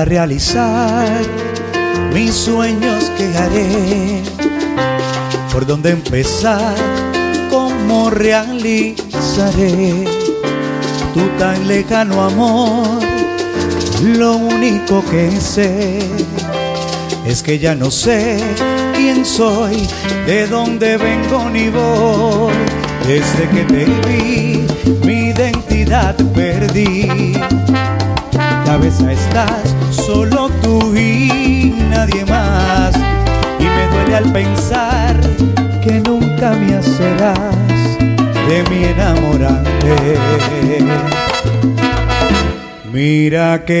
Para realizar mis sueños que haré, por dónde empezar, cómo realizaré tu tan lejano amor. Lo único que sé es que ya no sé quién soy, de dónde vengo ni voy. Desde que te vi, mi identidad perdí cabeza estás solo tú y nadie más. Y me duele al pensar que nunca me hacerás de mi enamorante. Mira que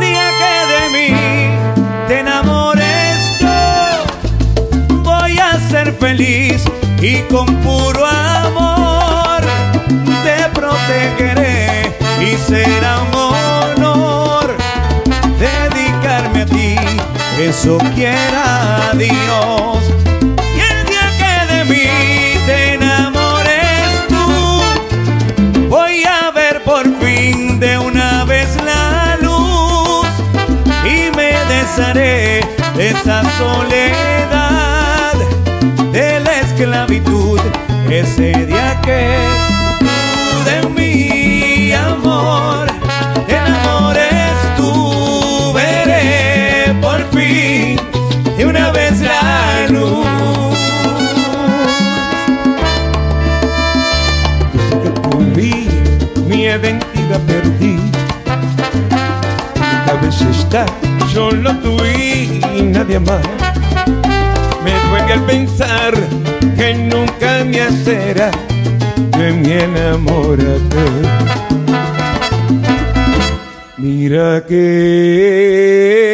día que de mí te enamores yo voy a ser feliz y con puro amor eso quiera Dios. Y el día que de mí te enamores tú, voy a ver por fin de una vez la luz y me desharé de esa soledad de la esclavitud ese día que mi identidad perdí Mi cabeza está solo tú y nadie más me duele al pensar que nunca me será de mi enamorate. Mira que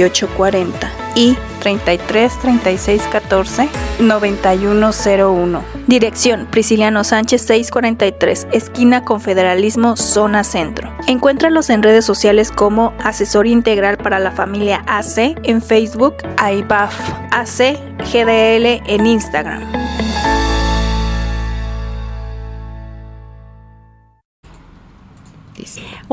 40 y 33 36 14 9101. Dirección Prisciliano Sánchez 643, esquina Confederalismo, zona centro. Encuéntralos en redes sociales como Asesor Integral para la Familia AC en Facebook, AIBAF AC GDL en Instagram.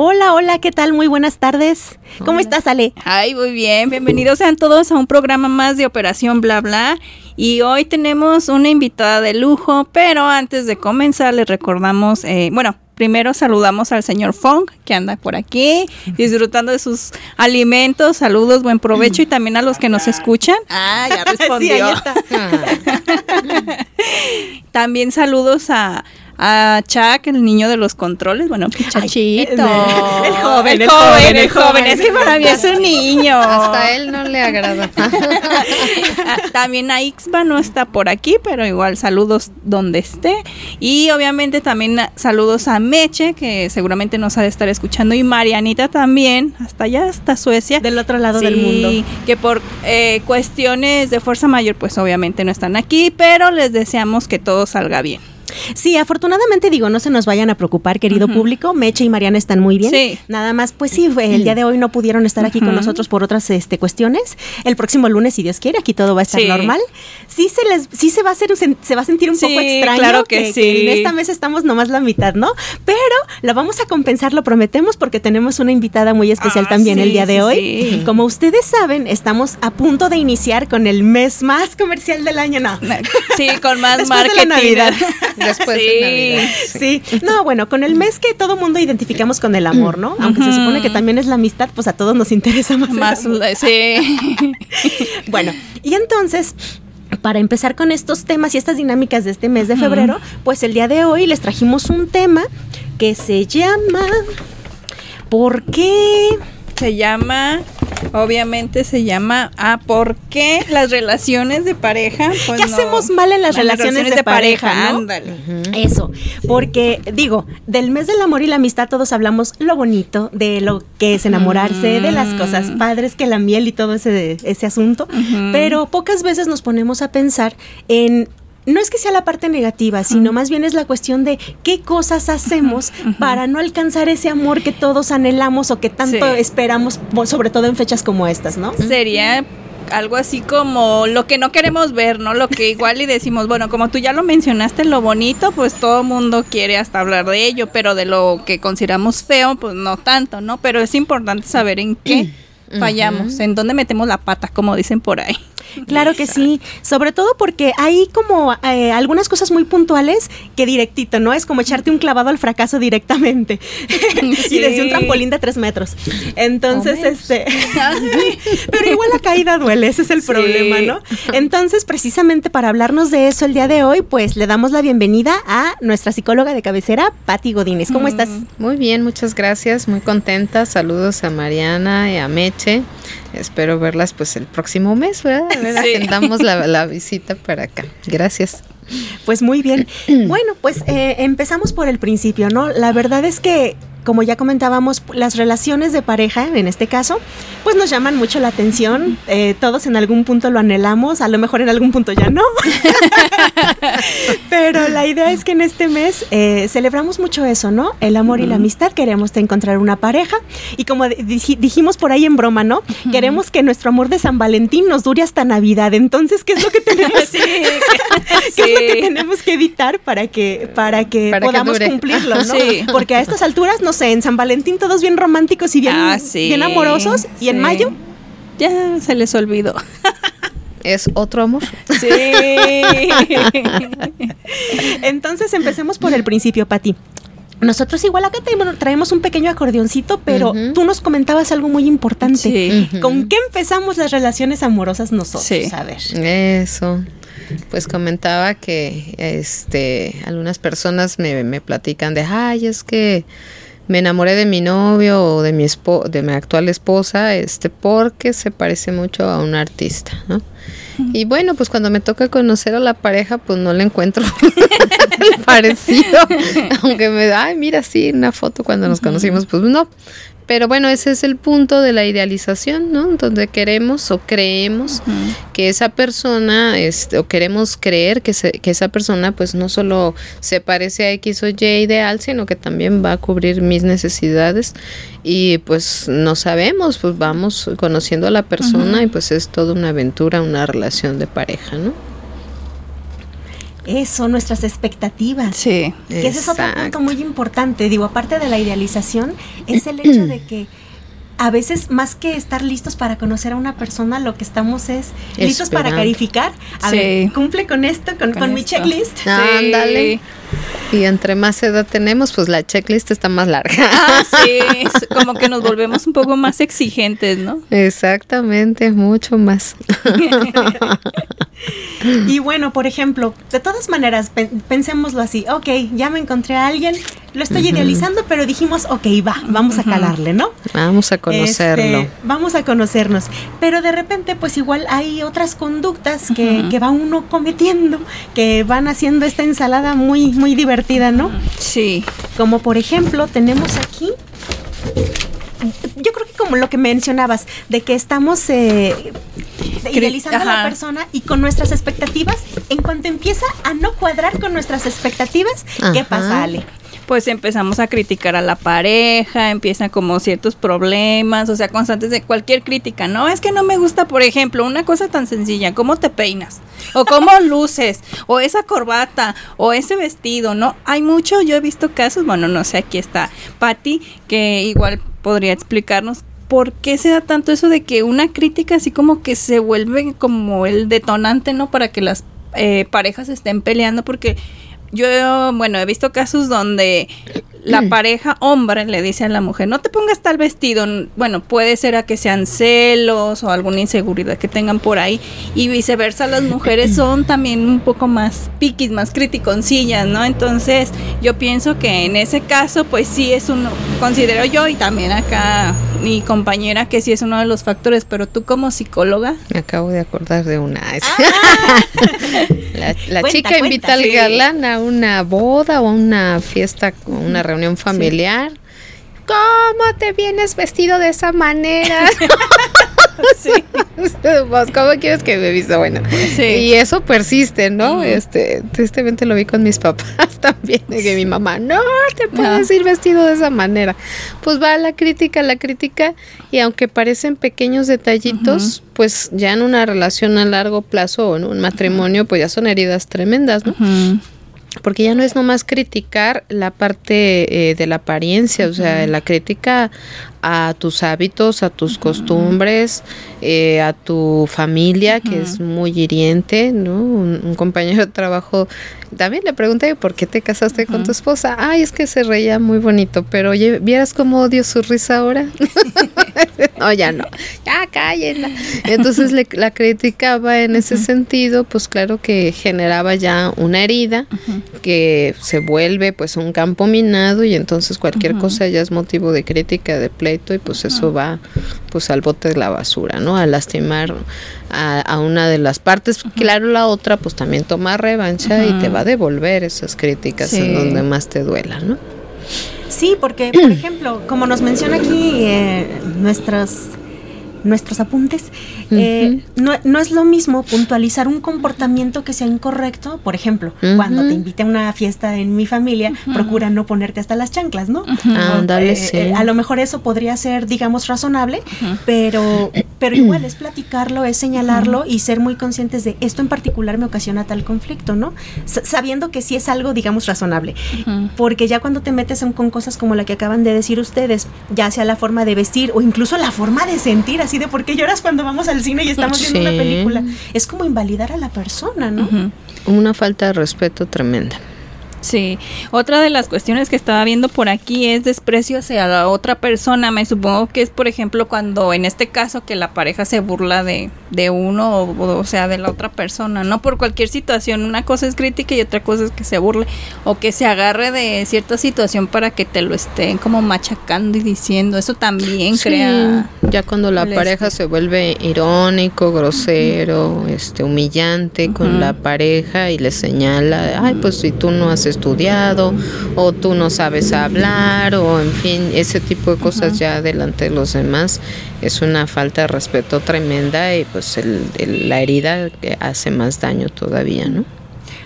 Hola, hola, ¿qué tal? Muy buenas tardes. ¿Cómo estás, Ale? Ay, muy bien. Bienvenidos sean todos a un programa más de Operación Bla Bla. Y hoy tenemos una invitada de lujo, pero antes de comenzar les recordamos, eh, bueno, primero saludamos al señor Fong, que anda por aquí, disfrutando de sus alimentos. Saludos, buen provecho y también a los que nos escuchan. Ah, ya respondió. también saludos a a Chuck, el niño de los controles, bueno, muchachito. el, joven, el, joven, el joven, es que para mí es un niño. Hasta él no le agrada. también a Ixba no está por aquí, pero igual saludos donde esté. Y obviamente también saludos a Meche, que seguramente nos ha de estar escuchando, y Marianita también, hasta allá, hasta Suecia. Del otro lado del mundo. que por eh, cuestiones de fuerza mayor, pues obviamente no están aquí, pero les deseamos que todo salga bien. Sí, afortunadamente digo, no se nos vayan a preocupar, querido público. Meche y Mariana están muy bien. Sí. Nada más, pues sí, el día de hoy no pudieron estar aquí con nosotros por otras este, cuestiones. El próximo lunes, si Dios quiere, aquí todo va a estar normal. Sí se les, sí se va a hacer, se va a sentir un poco extraño. Claro que, sí. en esta mesa estamos nomás la mitad, ¿no? Pero la vamos a compensar, lo prometemos, porque tenemos una invitada muy especial ah, también el día de hoy. Como ustedes saben, estamos a punto de iniciar con el mes más comercial del año, ¿no? Sí, con más marketing. Navidad. Después sí, Sí, no, bueno, con el mes que todo mundo identificamos con el amor, ¿no? Aunque se supone que también es la amistad, pues a todos nos interesa más. Más, sí. bueno, y entonces para empezar con estos temas y estas dinámicas de este mes de febrero, pues el día de hoy les trajimos un tema que se llama ¿Por qué? Se llama Obviamente se llama ¿A por qué las relaciones de pareja? Pues ¿Qué hacemos mal en las, relaciones, de, pareja? Ándale. Eso, porque digo, del mes del amor y la amistad todos hablamos lo bonito, de lo que es enamorarse, de las cosas padres, que la miel y todo ese, ese asunto, pero pocas veces nos ponemos a pensar en no es que sea la parte negativa, sino más bien es la cuestión de qué cosas hacemos para no alcanzar ese amor que todos anhelamos o que tanto esperamos, sobre todo en fechas como estas, ¿no? Sería algo así como lo que no queremos ver, ¿no? Lo que igual y decimos, bueno, como tú ya lo mencionaste, lo bonito, pues todo mundo quiere hasta hablar de ello, pero de lo que consideramos feo, pues no tanto, ¿no? Pero es importante saber en qué fallamos, en dónde metemos la pata, como dicen por ahí. Claro que sí, sobre todo porque hay como eh, algunas cosas muy puntuales que directito, ¿no? Es como echarte un clavado al fracaso directamente y desde un trampolín de tres metros. Entonces, este, pero igual la caída duele, ese es el problema, ¿no? Entonces, precisamente para hablarnos de eso el día de hoy, pues le damos la bienvenida a nuestra psicóloga de cabecera, Patti Godínez. ¿Cómo estás? Muy bien, muchas gracias, muy contenta. Saludos a Mariana y a Meche. Espero verlas pues el próximo mes, ¿verdad? A ver, agendamos la, visita para acá. Gracias. Pues muy bien. Bueno, pues eh, empezamos por el principio, ¿no? La verdad es que como ya comentábamos, las relaciones de pareja, en este caso, pues nos llaman mucho la atención. Eh, todos en algún punto lo anhelamos, a lo mejor en algún punto ya no. Pero la idea es que en este mes eh, celebramos mucho eso, ¿no? El amor y la amistad. Queremos encontrar una pareja. Y como dijimos por ahí en broma, ¿no? Queremos que nuestro amor de San Valentín nos dure hasta Navidad. Entonces, ¿qué es lo que tenemos? ¿Qué es lo que tenemos que evitar para que, para que podamos cumplirlo, ¿no? Porque a estas alturas nos en San Valentín todos bien románticos y bien, ah, bien amorosos. Y en mayo ya se les olvidó. es otro amor. Sí. Entonces empecemos por el principio, Pati. nosotros igual acá traemos un pequeño acordeoncito, pero tú nos comentabas algo muy importante. ¿Con qué empezamos las relaciones amorosas nosotros? A ver. Eso. Pues comentaba que este algunas personas me, me platican de, ay, es que me enamoré de mi novio o de mi de mi actual esposa, este, porque se parece mucho a un artista, ¿no? Y bueno, pues cuando me toca conocer a la pareja, pues no le encuentro parecido. Aunque me da, ay, mira, sí, una foto cuando nos conocimos, pues no. Pero bueno, ese es el punto de la idealización, ¿no? Donde queremos o creemos que esa persona, este, o queremos creer que, que esa persona pues no solo se parece a X o Y ideal, sino que también va a cubrir mis necesidades y pues no sabemos, pues vamos conociendo a la persona y pues es toda una aventura, una relación de pareja, ¿no? Eso, nuestras expectativas. Sí. Que ese es otro punto muy importante. Digo, aparte de la idealización, es el hecho de que a veces más que estar listos para conocer a una persona, lo que estamos es listos para calificar. A ver, cumple con esto, con, mi checklist. Ándale. Y entre más edad tenemos, pues la checklist está más larga. Ah, sí, como que nos volvemos un poco más exigentes, ¿no? Exactamente, mucho más. y bueno, por ejemplo, de todas maneras, pensémoslo así, ok, ya me encontré a alguien, lo estoy idealizando, pero dijimos, ok, va, vamos a calarle, ¿no? Vamos a conocerlo. Este, vamos a conocernos. Pero de repente, pues igual hay otras conductas que, que va uno cometiendo, que van haciendo esta ensalada muy, muy divertida, ¿no? Sí. Como por ejemplo, tenemos aquí yo creo que como lo que mencionabas, de que estamos eh, idealizando a la persona y con nuestras expectativas, en cuanto empieza a no cuadrar con nuestras expectativas, ¿qué pasa, Ale? pues empezamos a criticar a la pareja, empiezan como ciertos problemas, o sea, constantes de cualquier crítica, ¿no? Es que no me gusta, por ejemplo, una cosa tan sencilla, cómo te peinas, o cómo luces, o esa corbata, o ese vestido, ¿no? Hay mucho, yo he visto casos, bueno, no sé, aquí está Patti, que igual podría explicarnos ¿por qué se da tanto eso de que una crítica así como que se vuelve como el detonante, ¿no? Para que las eh, parejas estén peleando, porque yo, bueno, he visto casos donde la pareja hombre le dice a la mujer, no te pongas tal vestido. Bueno, puede ser a que sean celos o alguna inseguridad que tengan por ahí. Y viceversa, las mujeres son también un poco más piquis, más criticoncillas, ¿no? Entonces, yo pienso que en ese caso, pues sí es uno, considero yo y también acá mi compañera que sí es uno de los factores, pero tú como psicóloga. Me acabo de acordar de una. Ah. la, chica invita al galán a una boda o a una fiesta, una reunión familiar. ¿Cómo te vienes vestido de esa manera? sí. ¿Cómo quieres que me vista? Bueno, y eso persiste, ¿no? Este, tristemente lo vi con mis papás también, de que mi mamá, no te puedes ir vestido de esa manera. Pues va la crítica, la crítica, y aunque parecen pequeños detallitos, pues ya en una relación a largo plazo o en un matrimonio, pues ya son heridas tremendas, ¿no? Porque ya no es nomás criticar la parte eh, de la apariencia, o sea, la crítica a tus hábitos, a tus costumbres, eh, a tu familia, que es muy hiriente, ¿no? Un, compañero de trabajo también le pregunté por qué te casaste con tu esposa. Ay, es que se reía muy bonito, pero oye, ¿vieras cómo odio su risa ahora? no, ya no, ya cállenla. Entonces le, la criticaba en ese sentido, pues claro que generaba ya una herida que se vuelve pues un campo minado y entonces cualquier cosa ya es motivo de crítica, de y pues eso va pues al bote de la basura, ¿no? A lastimar a, una de las partes. Claro, la otra pues también toma revancha y te va a devolver esas críticas en donde más te duela, ¿no? Sí, porque, por ejemplo, como nos menciona aquí eh, nuestras nuestros apuntes, eh, no, no, es lo mismo puntualizar un comportamiento que sea incorrecto. Por ejemplo, cuando te invite a una fiesta en mi familia, procura no ponerte hasta las chanclas, ¿no? Eh, eh, a lo mejor eso podría ser, digamos, razonable, pero, pero igual es platicarlo, es señalarlo y ser muy conscientes de esto en particular me ocasiona tal conflicto, ¿no? sabiendo que sí es algo, digamos, razonable. Porque ya cuando te metes con cosas como la que acaban de decir ustedes, ya sea la forma de vestir o incluso la forma de sentir, así de por qué lloras cuando vamos al cine y estamos viendo una película. Es como invalidar a la persona, ¿no? Una falta de respeto tremenda. Sí, otra de las cuestiones que estaba viendo por aquí es desprecio hacia la otra persona. Me supongo que es, por ejemplo, cuando en este caso que la pareja se burla de, de uno o, o, sea, de la otra persona, no por cualquier situación. Una cosa es crítica y otra cosa es que se burle o que se agarre de cierta situación para que te lo estén como machacando y diciendo. Eso también crea. Ya cuando la pareja se vuelve irónico, grosero, este, humillante con la pareja y le señala, ay, pues si tú no haces estudiado o tú no sabes hablar o en fin, ese tipo de cosas ya delante de los demás es una falta de respeto tremenda y pues el, la herida hace más daño todavía, ¿no?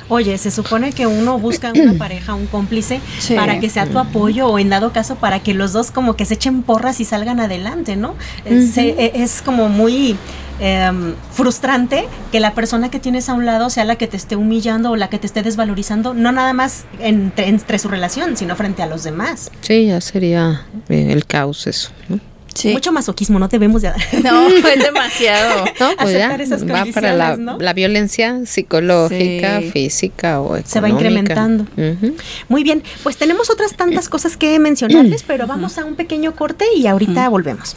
Oye, se supone que uno busca una pareja, un cómplice, para que sea tu apoyo o en dado caso para que los dos como que se echen porras y salgan adelante, ¿no? E, es como muy Em, frustrante que la persona que tienes a un lado sea la que te esté humillando o la que te esté desvalorizando, no nada más entre, su relación, sino frente a los demás. Sí, ya sería eh, el caos eso, Mucho masoquismo, no debemos de No, es demasiado. No, pues ya, va para la, violencia psicológica, física o económica. Se va incrementando. Muy bien, pues tenemos otras tantas cosas que mencionarles, pero vamos a un pequeño corte y ahorita volvemos.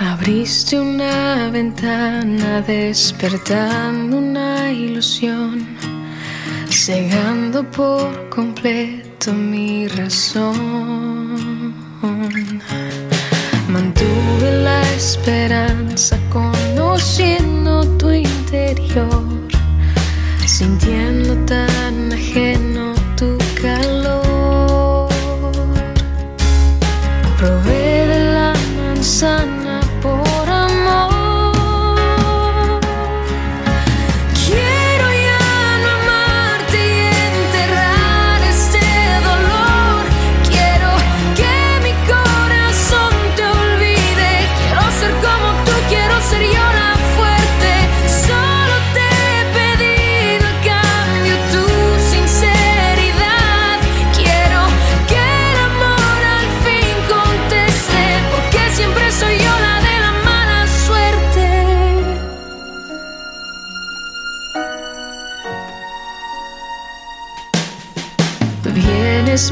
Abriste una ventana despertando una ilusión, cegando por completo mi razón. Mantuve la esperanza conociendo tu interior, sintiendo tan ajeno tu calor. Probé de la manzana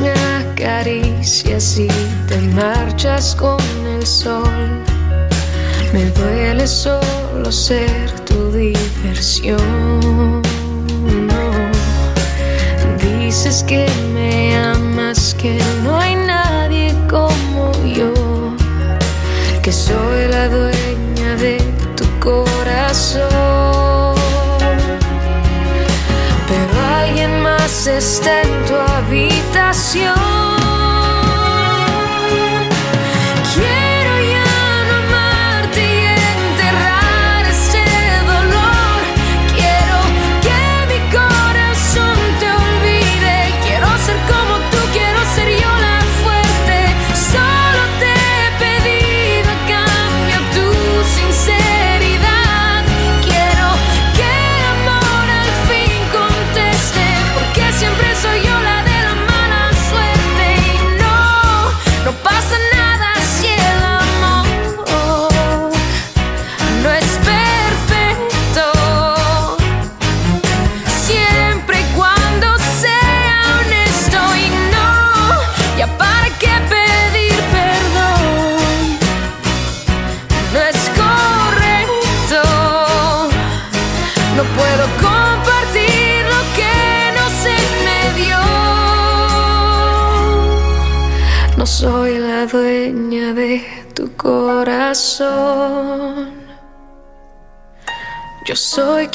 me acaricias y te marchas con el sol. Me duele solo ser tu diversión. Dices que me amas, que no hay nadie como yo, que soy la dueña de tu corazón. Pero alguien más está en tu habitación.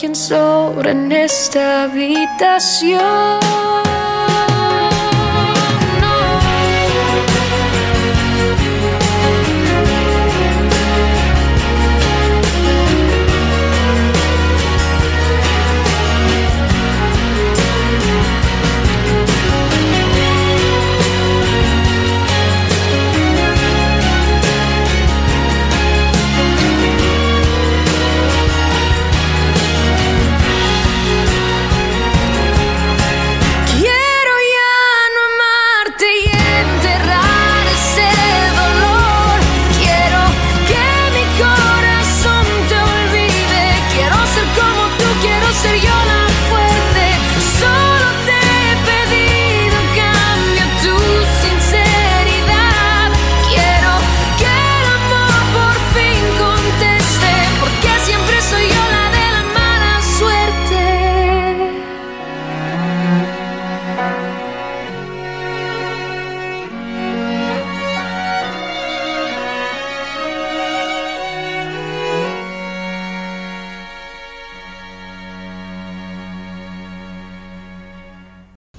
Quien sobra en esta habitación.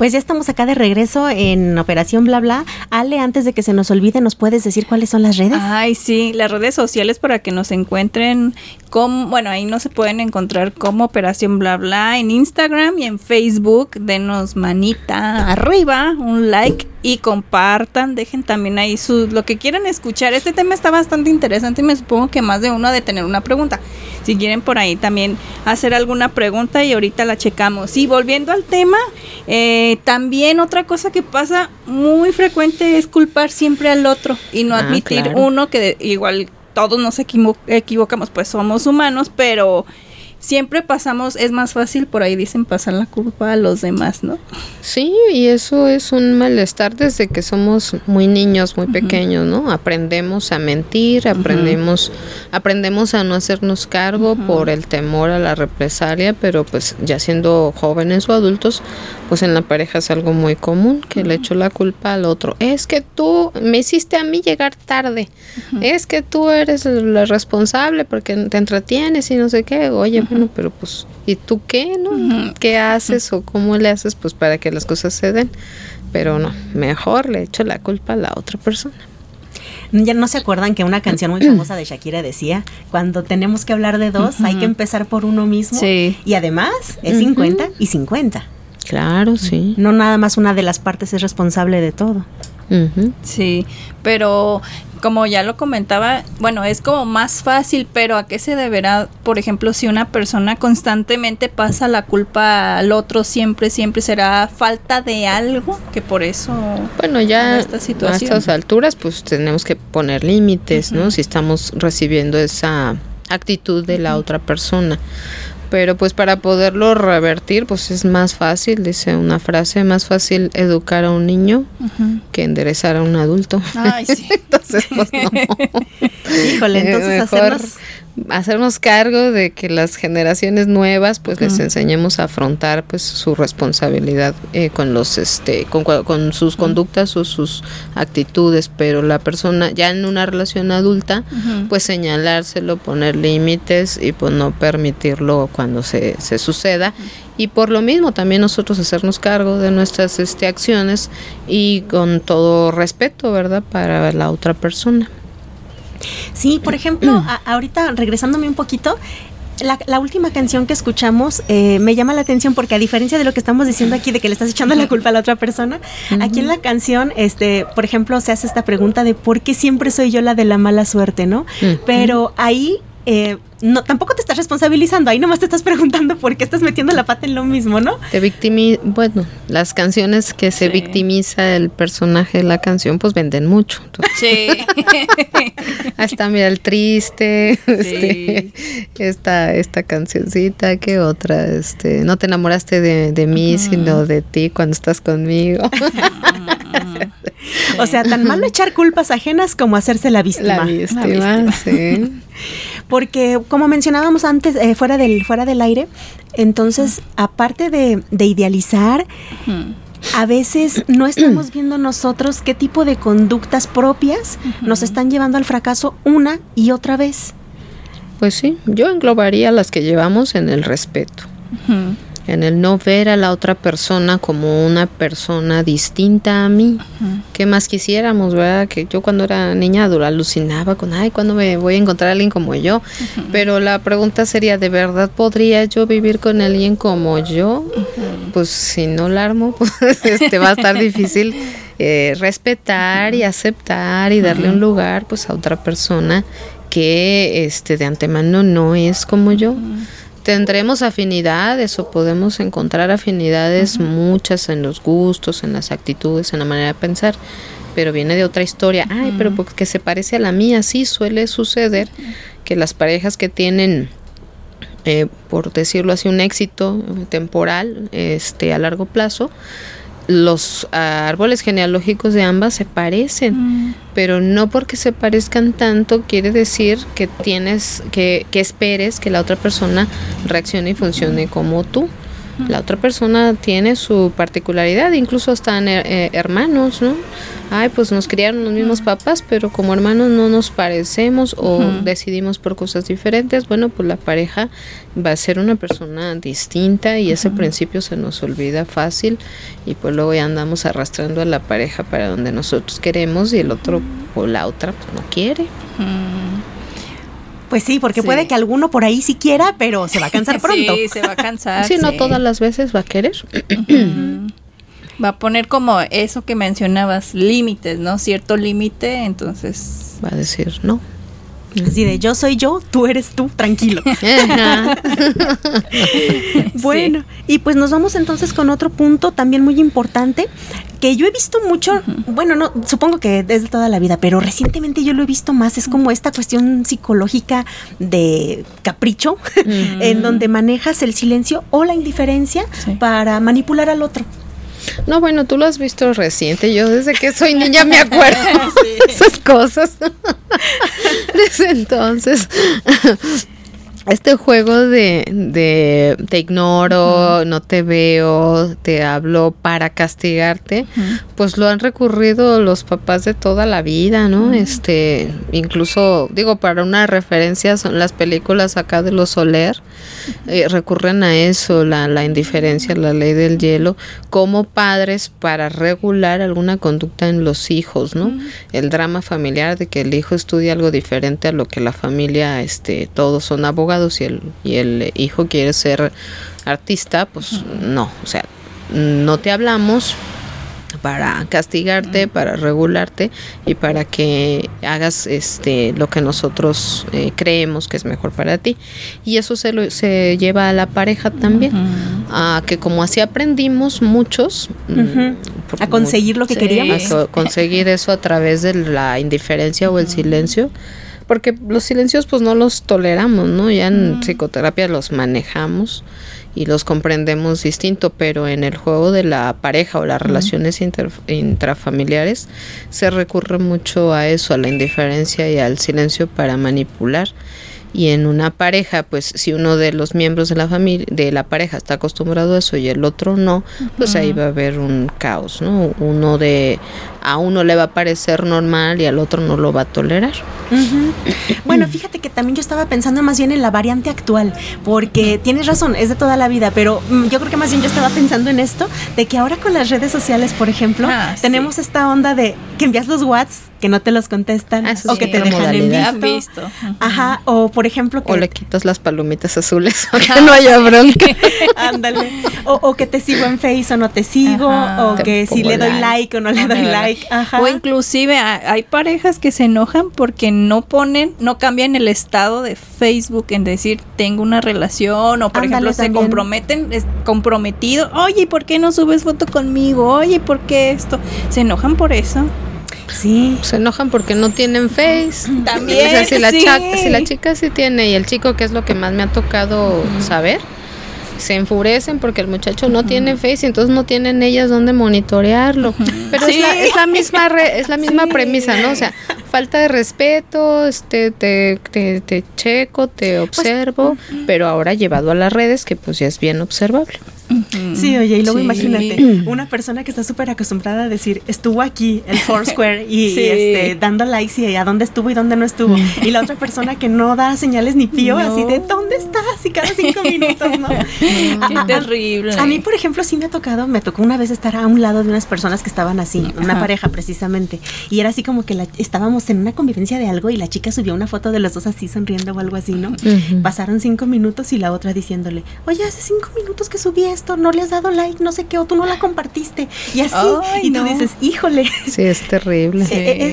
Pues ya estamos acá de regreso en Operación Bla Bla. Ale, antes de que se nos olvide, ¿nos puedes decir cuáles son las redes? Ay, sí, las redes sociales para que nos encuentren como, bueno, ahí no se pueden encontrar como Operación Bla Bla en Instagram y en Facebook. Denos manita arriba, un like y compartan, dejen también ahí su, lo que quieran escuchar. Este tema está bastante interesante y me supongo que más de uno ha de tener una pregunta. Si quieren por ahí también hacer alguna pregunta y ahorita la checamos. Y volviendo al tema, eh, también otra cosa que pasa muy frecuente es culpar siempre al otro y no Ah, admitir claro. uno que igual todos nos equivo- equivocamos, pues somos humanos, pero siempre pasamos, es más fácil, por ahí dicen, pasar la culpa a los demás, ¿no? Sí, y eso es un malestar desde que somos muy niños, muy pequeños, ¿no? Aprendemos a mentir, aprendemos, aprendemos a no hacernos cargo por el temor a la represalia, pero pues ya siendo jóvenes o adultos, pues en la pareja es algo muy común que le echo la culpa al otro. Es que tú me hiciste a mí llegar tarde. Es que tú eres la responsable porque te entretienes y no sé qué. Oye, bueno, pero pues ¿y tú qué, no? ¿Qué haces o cómo le haces pues para que las cosas se den? Pero no, mejor le echo la culpa a la otra persona. Ya no se acuerdan que una canción muy famosa de Shakira decía, cuando tenemos que hablar de dos, hay que empezar por uno mismo. Sí. Y además es 50 y 50. Claro, sí. No nada más una de las partes es responsable de todo. Ujú. Sí, pero como ya lo comentaba, bueno, es como más fácil, pero ¿a qué se deberá, por ejemplo, si una persona constantemente pasa la culpa al otro siempre, siempre será falta de algo, que por eso... Bueno, ya esta a estas alturas pues tenemos que poner límites, ¿no? Si estamos recibiendo esa actitud de la otra persona. Pero pues para poderlo revertir pues es más fácil, dice una frase, más fácil educar a un niño que enderezar a un adulto. Ay, sí. Entonces pues no. Híjole, entonces mejor hacernos... hacernos cargo de que las generaciones nuevas pues les enseñemos a afrontar pues su responsabilidad eh, con los este con, con sus conductas o sus actitudes pero la persona ya en una relación adulta pues señalárselo poner límites y pues no permitirlo cuando se, se suceda. Y por lo mismo también nosotros hacernos cargo de nuestras este acciones y con todo respeto verdad para la otra persona Sí, por ejemplo, a- ahorita regresándome un poquito, la, la última canción que escuchamos eh, me llama la atención porque a diferencia de lo que estamos diciendo aquí de que le estás echando la culpa a la otra persona, aquí en la canción, este, por ejemplo, se hace esta pregunta de por qué siempre soy yo la de la mala suerte, ¿no? Pero ahí eh, no, tampoco te estás responsabilizando, ahí nomás te estás preguntando por qué estás metiendo la pata en lo mismo, ¿no? Te victimi bueno, las canciones que se Sí. victimiza el personaje de la canción, pues venden mucho. Entonces, Sí. hasta mira el triste, este, esta, esta cancioncita, ¿qué otra? Este, no te enamoraste de, de mí, sino de ti cuando estás conmigo. O sea, tan malo echar culpas ajenas como hacerse la víctima. La víctima, sí. Porque como mencionábamos antes, eh, fuera, del, fuera del aire, entonces, aparte de, de idealizar, a veces no estamos viendo nosotros qué tipo de conductas propias nos están llevando al fracaso una y otra vez. Pues sí, yo englobaría las que llevamos en el respeto. En el no ver a la otra persona como una persona distinta a mí. ¿Qué más quisiéramos, verdad? Que yo cuando era niña alucinaba con, ay, ¿cuándo me voy a encontrar a alguien como yo? Pero la pregunta sería, ¿de verdad podría yo vivir con alguien como yo? Pues si no la armo, pues este, va a estar difícil eh, respetar y aceptar y darle un lugar pues a otra persona que este de antemano no es como yo. Tendremos afinidades o podemos encontrar afinidades muchas en los gustos, en las actitudes, en la manera de pensar, pero viene de otra historia. Ay, pero porque se parece a la mía, sí suele suceder que las parejas que tienen eh, por decirlo así, un éxito temporal este, a largo plazo, los ah, árboles genealógicos de ambas se parecen, pero no porque se parezcan tanto quiere decir que tienes que, que esperes que la otra persona reaccione y funcione como tú. La otra persona tiene su particularidad, incluso están hermanos, ¿no? Ay, pues nos criaron los mismos papás, pero como hermanos no nos parecemos o decidimos por cosas diferentes, bueno, pues la pareja va a ser una persona distinta y ese principio se nos olvida fácil y pues luego ya andamos arrastrando a la pareja para donde nosotros queremos y el otro o la otra pues no quiere. Pues sí, porque puede que alguno por ahí sí quiera, pero se va a cansar pronto. sí, se va a cansar. Sí, no todas las veces va a querer. va a poner como eso que mencionabas, límites, ¿no? Cierto límite, entonces... Va a decir no. Así de yo soy yo, tú eres tú, tranquilo. bueno, y pues nos vamos entonces con otro punto también muy importante que yo he visto mucho, bueno, no, supongo que desde toda la vida, pero recientemente yo lo he visto más, es como esta cuestión psicológica de capricho, en donde manejas el silencio o la indiferencia para manipular al otro. No, bueno, tú lo has visto reciente. Yo desde que soy niña me acuerdo de esas cosas. desde entonces este juego de, de te ignoro, no te veo, te hablo para castigarte, pues lo han recurrido los papás de toda la vida, ¿no? Este, incluso, digo, para una referencia son las películas acá de los Soler, eh, recurren a eso, la, la indiferencia, la ley del hielo, como padres para regular alguna conducta en los hijos, ¿no? El drama familiar de que el hijo estudia algo diferente a lo que la familia, este, todos son abogados y el, y el hijo quiere ser artista, pues no, o sea, no te hablamos para castigarte, para regularte y para que hagas este lo que nosotros eh, creemos que es mejor para ti. Y eso se, lo, se lleva a la pareja también, a que como así aprendimos muchos mm, a conseguir lo que queríamos, a conseguir eso a través de la indiferencia o el silencio porque los silencios pues no los toleramos, ¿no? Ya en psicoterapia los manejamos y los comprendemos distinto, pero en el juego de la pareja o las relaciones intrafamiliares se recurre mucho a eso, a la indiferencia y al silencio para manipular y en una pareja pues si uno de los miembros de la familia de la pareja está acostumbrado a eso y el otro no pues ahí va a haber un caos no uno de a uno le va a parecer normal y al otro no lo va a tolerar. Bueno fíjate que también yo estaba pensando más bien en la variante actual porque tienes razón es de toda la vida pero mm, yo creo que más bien yo estaba pensando en esto de que ahora con las redes sociales por ejemplo ah, tenemos esta onda de que envías los WhatsApp que no te los contestan ah, o que te dejan en visto. Ajá, o por ejemplo que... O le quitas las palomitas azules o que no haya bronca. Ándale. O, que te sigo en Face o no te sigo, o que si le doy like. o no le doy like. Ajá. O inclusive hay parejas que se enojan porque no ponen, no cambian el estado de Facebook en decir tengo una relación o por ejemplo se comprometen, es comprometido, oye, ¿por qué no subes foto conmigo? Oye, ¿por qué esto? Se enojan por eso. Sí. Se enojan porque no tienen face. También. O sea, si la, si la chica sí tiene y el chico, que es lo que más me ha tocado saber, se enfurecen porque el muchacho no tiene face y entonces no tienen ellas donde monitorearlo. Pero es, la, es, la, misma es la misma premisa, ¿no? O sea, falta de respeto, este, te, te, checo, te pues, observo, pero ahora llevado a las redes que pues ya es bien observable. Sí, oye, y luego imagínate, una persona que está súper acostumbrada a decir, estuvo aquí, el Foursquare, y este, dando likes y a dónde estuvo y dónde no estuvo. Y la otra persona que no da señales ni pío, así de, ¿dónde estás? Y cada cinco minutos, ¿no? Qué terrible. A, mí, por ejemplo, sí me ha tocado, me tocó una vez estar a un lado de unas personas que estaban así, una pareja precisamente, y era así como que la, estábamos en una convivencia de algo y la chica subió una foto de los dos así sonriendo o algo así, ¿no? Pasaron cinco minutos y la otra diciéndole, oye, hace cinco minutos que subí esto, no le has dado like, no sé qué, o tú no la compartiste. Y así, y tú dices, híjole. Sí, es terrible.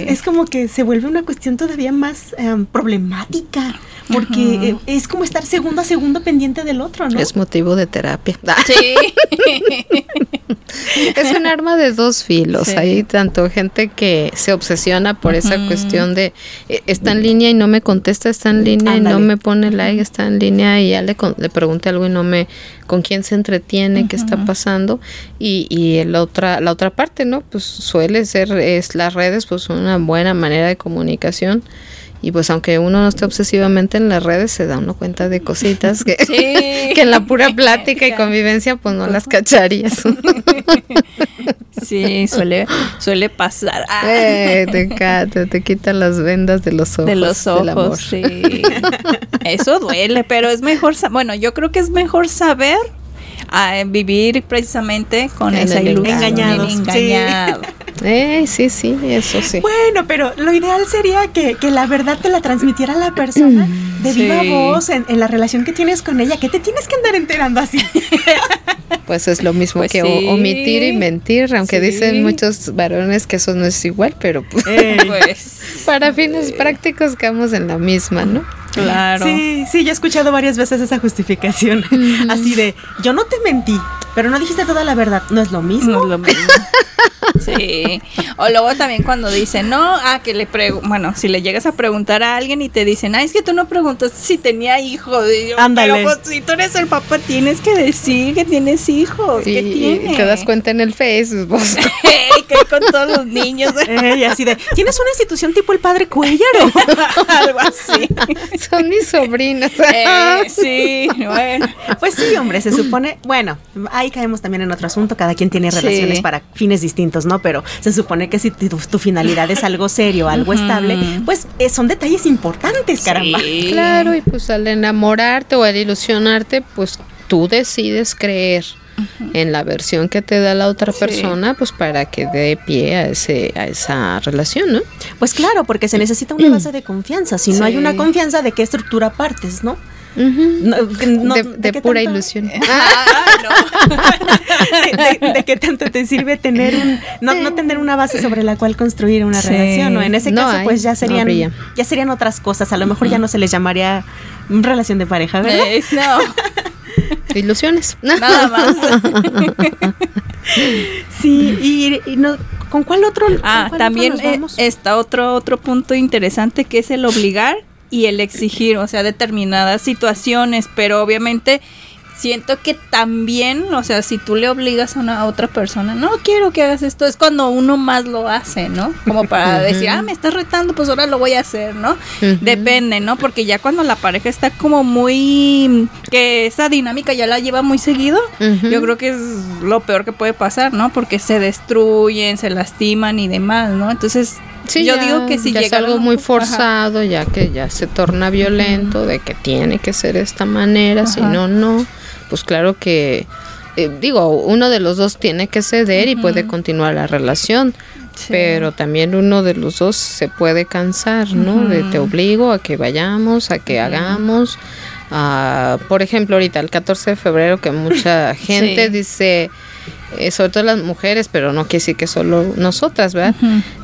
Es, como que se vuelve una cuestión todavía más em, problemática porque eh, es como estar segundo a segundo pendiente del otro, ¿no? Es motivo de terapia. Sí. es un arma de dos filos. Hay tanto gente que se obsesiona por esa cuestión de eh, está en línea y no me contesta, está en línea y no me pone like, está en línea y ya le, le pregunté algo y no me con quién se entretiene, qué está pasando y, y la otra la otra parte, ¿no? Pues suele ser es las redes pues una buena manera de comunicación y pues aunque uno no esté obsesivamente en las redes, se da uno cuenta de cositas que, que en la pura plática y convivencia pues no las cacharías. Sí, suele, suele pasar. Ah. Eh, te, te quita las vendas de los ojos. De los ojos, sí. Eso duele, pero es mejor, bueno, yo creo que es mejor saber a vivir precisamente con esa ilusión. Engañado. Engañado. Eh, sí, sí, eso sí. Bueno, pero lo ideal sería que, que la verdad te la transmitiera la persona de viva voz en, en, la relación que tienes con ella, que te tienes que andar enterando así. Pues es lo mismo pues que omitir y mentir, aunque dicen muchos varones que eso no es igual, pero pues, pues. para fines prácticos quedamos en la misma, ¿no? Claro. Sí, sí, yo he escuchado varias veces esa justificación. Así de, yo no te mentí, pero no dijiste toda la verdad. No es lo mismo. No es lo mismo. Sí. O luego también cuando dicen, no, ah, que le pregunto, bueno, si le llegas a preguntar a alguien y te dicen, ah, es que tú no preguntas si tenía hijos. Ándale. Pero pues, si tú eres el papá, tienes que decir que tienes hijos. ¿Qué Y te das cuenta en el Facebook. que con todos los niños. y así de, ¿tienes una institución tipo el padre Cuellar algo así? Son mis sobrinos. Eh, sí, bueno. Pues sí, hombre, se supone, bueno, ahí caemos también en otro asunto, cada quien tiene relaciones para fines distintos, ¿no? Pero se supone que si tu, finalidad es algo serio, algo estable, pues eh, son detalles importantes, caramba. Claro, y pues al enamorarte o al ilusionarte, pues tú decides creer en la versión que te da la otra persona, pues para que dé pie a ese a esa relación, ¿no? Pues claro, porque se necesita una base de confianza. Si no hay una confianza, ¿de qué estructura partes, no? De, pura ilusión. Ah, de, qué tanto te sirve tener un, no, tener una base sobre la cual construir una relación, ¿no? En ese caso, pues ya serían, ya serían otras cosas. A lo mejor ya no se les llamaría relación de pareja, ¿verdad? no. Ilusiones. Nada más. sí, y, no, ¿con cuál otro? ah, también eh, está otro, otro punto interesante que es el obligar y el exigir, o sea, determinadas situaciones, pero obviamente siento que también, o sea, si tú le obligas a una otra persona, no quiero que hagas esto, es cuando uno más lo hace, ¿no? Como para decir, ah, me estás retando, pues ahora lo voy a hacer, ¿no? Depende, ¿no? Porque ya cuando la pareja está como muy, que esa dinámica ya la lleva muy seguido, yo creo que es lo peor que puede pasar, ¿no? Porque se destruyen, se lastiman y demás, ¿no? Entonces, Sí, yo digo que si ya llega es algo muy forzado, ya que ya se torna violento, de que tiene que ser de esta manera, si no, no pues claro que, eh, digo, uno de los dos tiene que ceder y puede continuar la relación. Pero también uno de los dos se puede cansar, ¿no? De te obligo a que vayamos, a que hagamos. por ejemplo, ahorita el 14 de febrero que mucha gente dice, eh, sobre todo las mujeres, pero no quiere decir que solo nosotras, ¿verdad?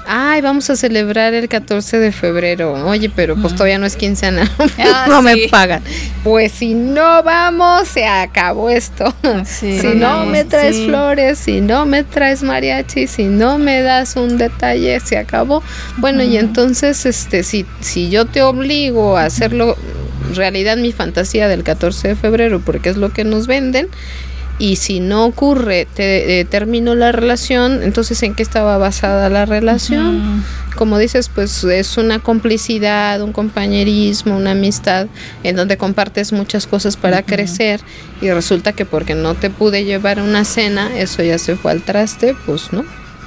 Ay, vamos a celebrar el 14 de febrero. Oye, pero pues todavía no es quincena, ah, no me pagan. Pues si no vamos, se acabó esto. si no me traes flores, si no me traes mariachi, si no me das un detalle, se acabó. Bueno, y entonces, este, si, si yo te obligo a hacerlo realidad mi fantasía del 14 de febrero, porque es lo que nos venden, y si no ocurre, te, eh, termino la relación, entonces ¿en qué estaba basada la relación? Como dices, pues es una complicidad, un compañerismo, una amistad en donde compartes muchas cosas para crecer y resulta que porque no te pude llevar a una cena, eso ya se fue al traste, pues no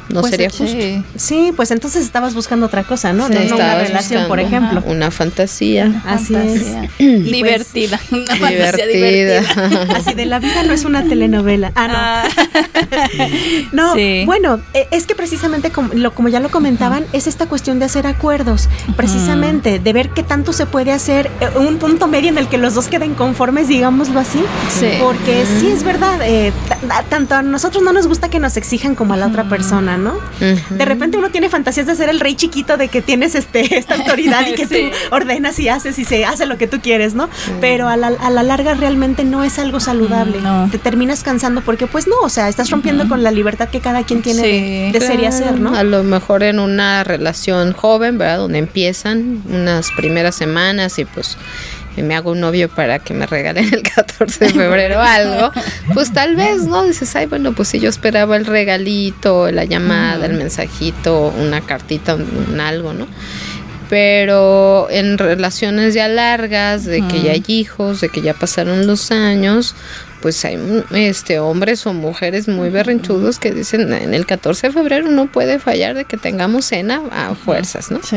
no pues sería justo. Sí, pues entonces estabas buscando otra cosa, ¿no? no una relación, por ejemplo. Una fantasía. Así es. divertida. Una fantasía divertida. Así de la vida no es una telenovela. Ah, no. Ah. no, bueno, e, es que precisamente como, lo, como ya lo comentaban, es esta cuestión de hacer acuerdos. Precisamente, de ver qué tanto se puede hacer, eh, un punto medio en el que los dos queden conformes, digámoslo así. Sí. Porque sí es verdad, eh, tanto a nosotros no nos gusta que nos exijan como a la otra persona, ¿no? De repente uno tiene fantasías de ser el rey chiquito, de que tienes este, esta autoridad y que tú ordenas y haces y se hace lo que tú quieres, ¿no? Pero a la, a la, larga realmente no es algo saludable. Te terminas cansando porque pues no, o sea, estás rompiendo con la libertad que cada quien tiene de, ser y hacer, ¿no? A lo mejor en una relación joven, ¿verdad? Donde empiezan unas primeras semanas y pues me hago un novio para que me regalen el 14 de febrero algo, pues tal vez, ¿no? Dices, ay, bueno, pues si yo esperaba el regalito, la llamada, el mensajito, una cartita, un, algo, ¿no? Pero en relaciones ya largas, de que ya hay hijos, de que ya pasaron los años, pues hay este hombres o mujeres muy berrinchudos que dicen en el 14 de febrero no puede fallar de que tengamos cena a fuerzas, ¿no? Sí.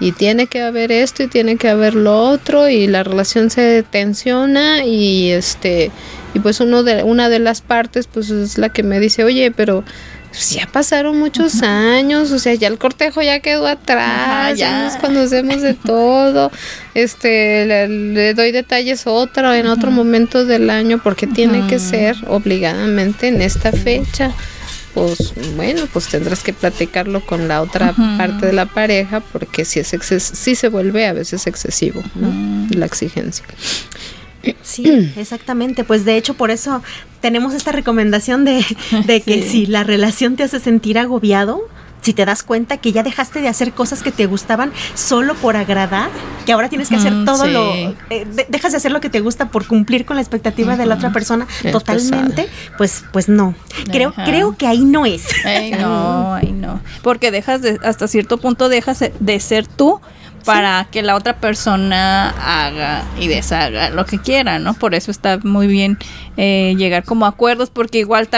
Y tiene que haber esto y tiene que haber lo otro y la relación se tensiona y este y pues uno de una de las partes pues es la que me dice, "Oye, pero pues ya pasaron muchos años, o sea, ya el cortejo ya quedó atrás, ya. nos conocemos de todo, este, le, doy detalles otra, en otro momento del año, porque tiene que ser obligadamente en esta fecha. Pues bueno, pues tendrás que platicarlo con la otra parte de la pareja, porque si es si se vuelve a veces excesivo la exigencia. Sí, exactamente. Pues de hecho, por eso tenemos esta recomendación de, que si la relación te hace sentir agobiado, si te das cuenta que ya dejaste de hacer cosas que te gustaban solo por agradar, que ahora tienes que hacer todo lo, eh, dejas de hacer lo que te gusta por cumplir con la expectativa de la otra persona totalmente, pues, pues no. Creo, creo que ahí no es. no, ahí no. Porque dejas de, hasta cierto punto dejas de ser tú para que la otra persona haga y deshaga lo que quiera, ¿no? Por eso está muy bien eh, llegar como acuerdos, porque igual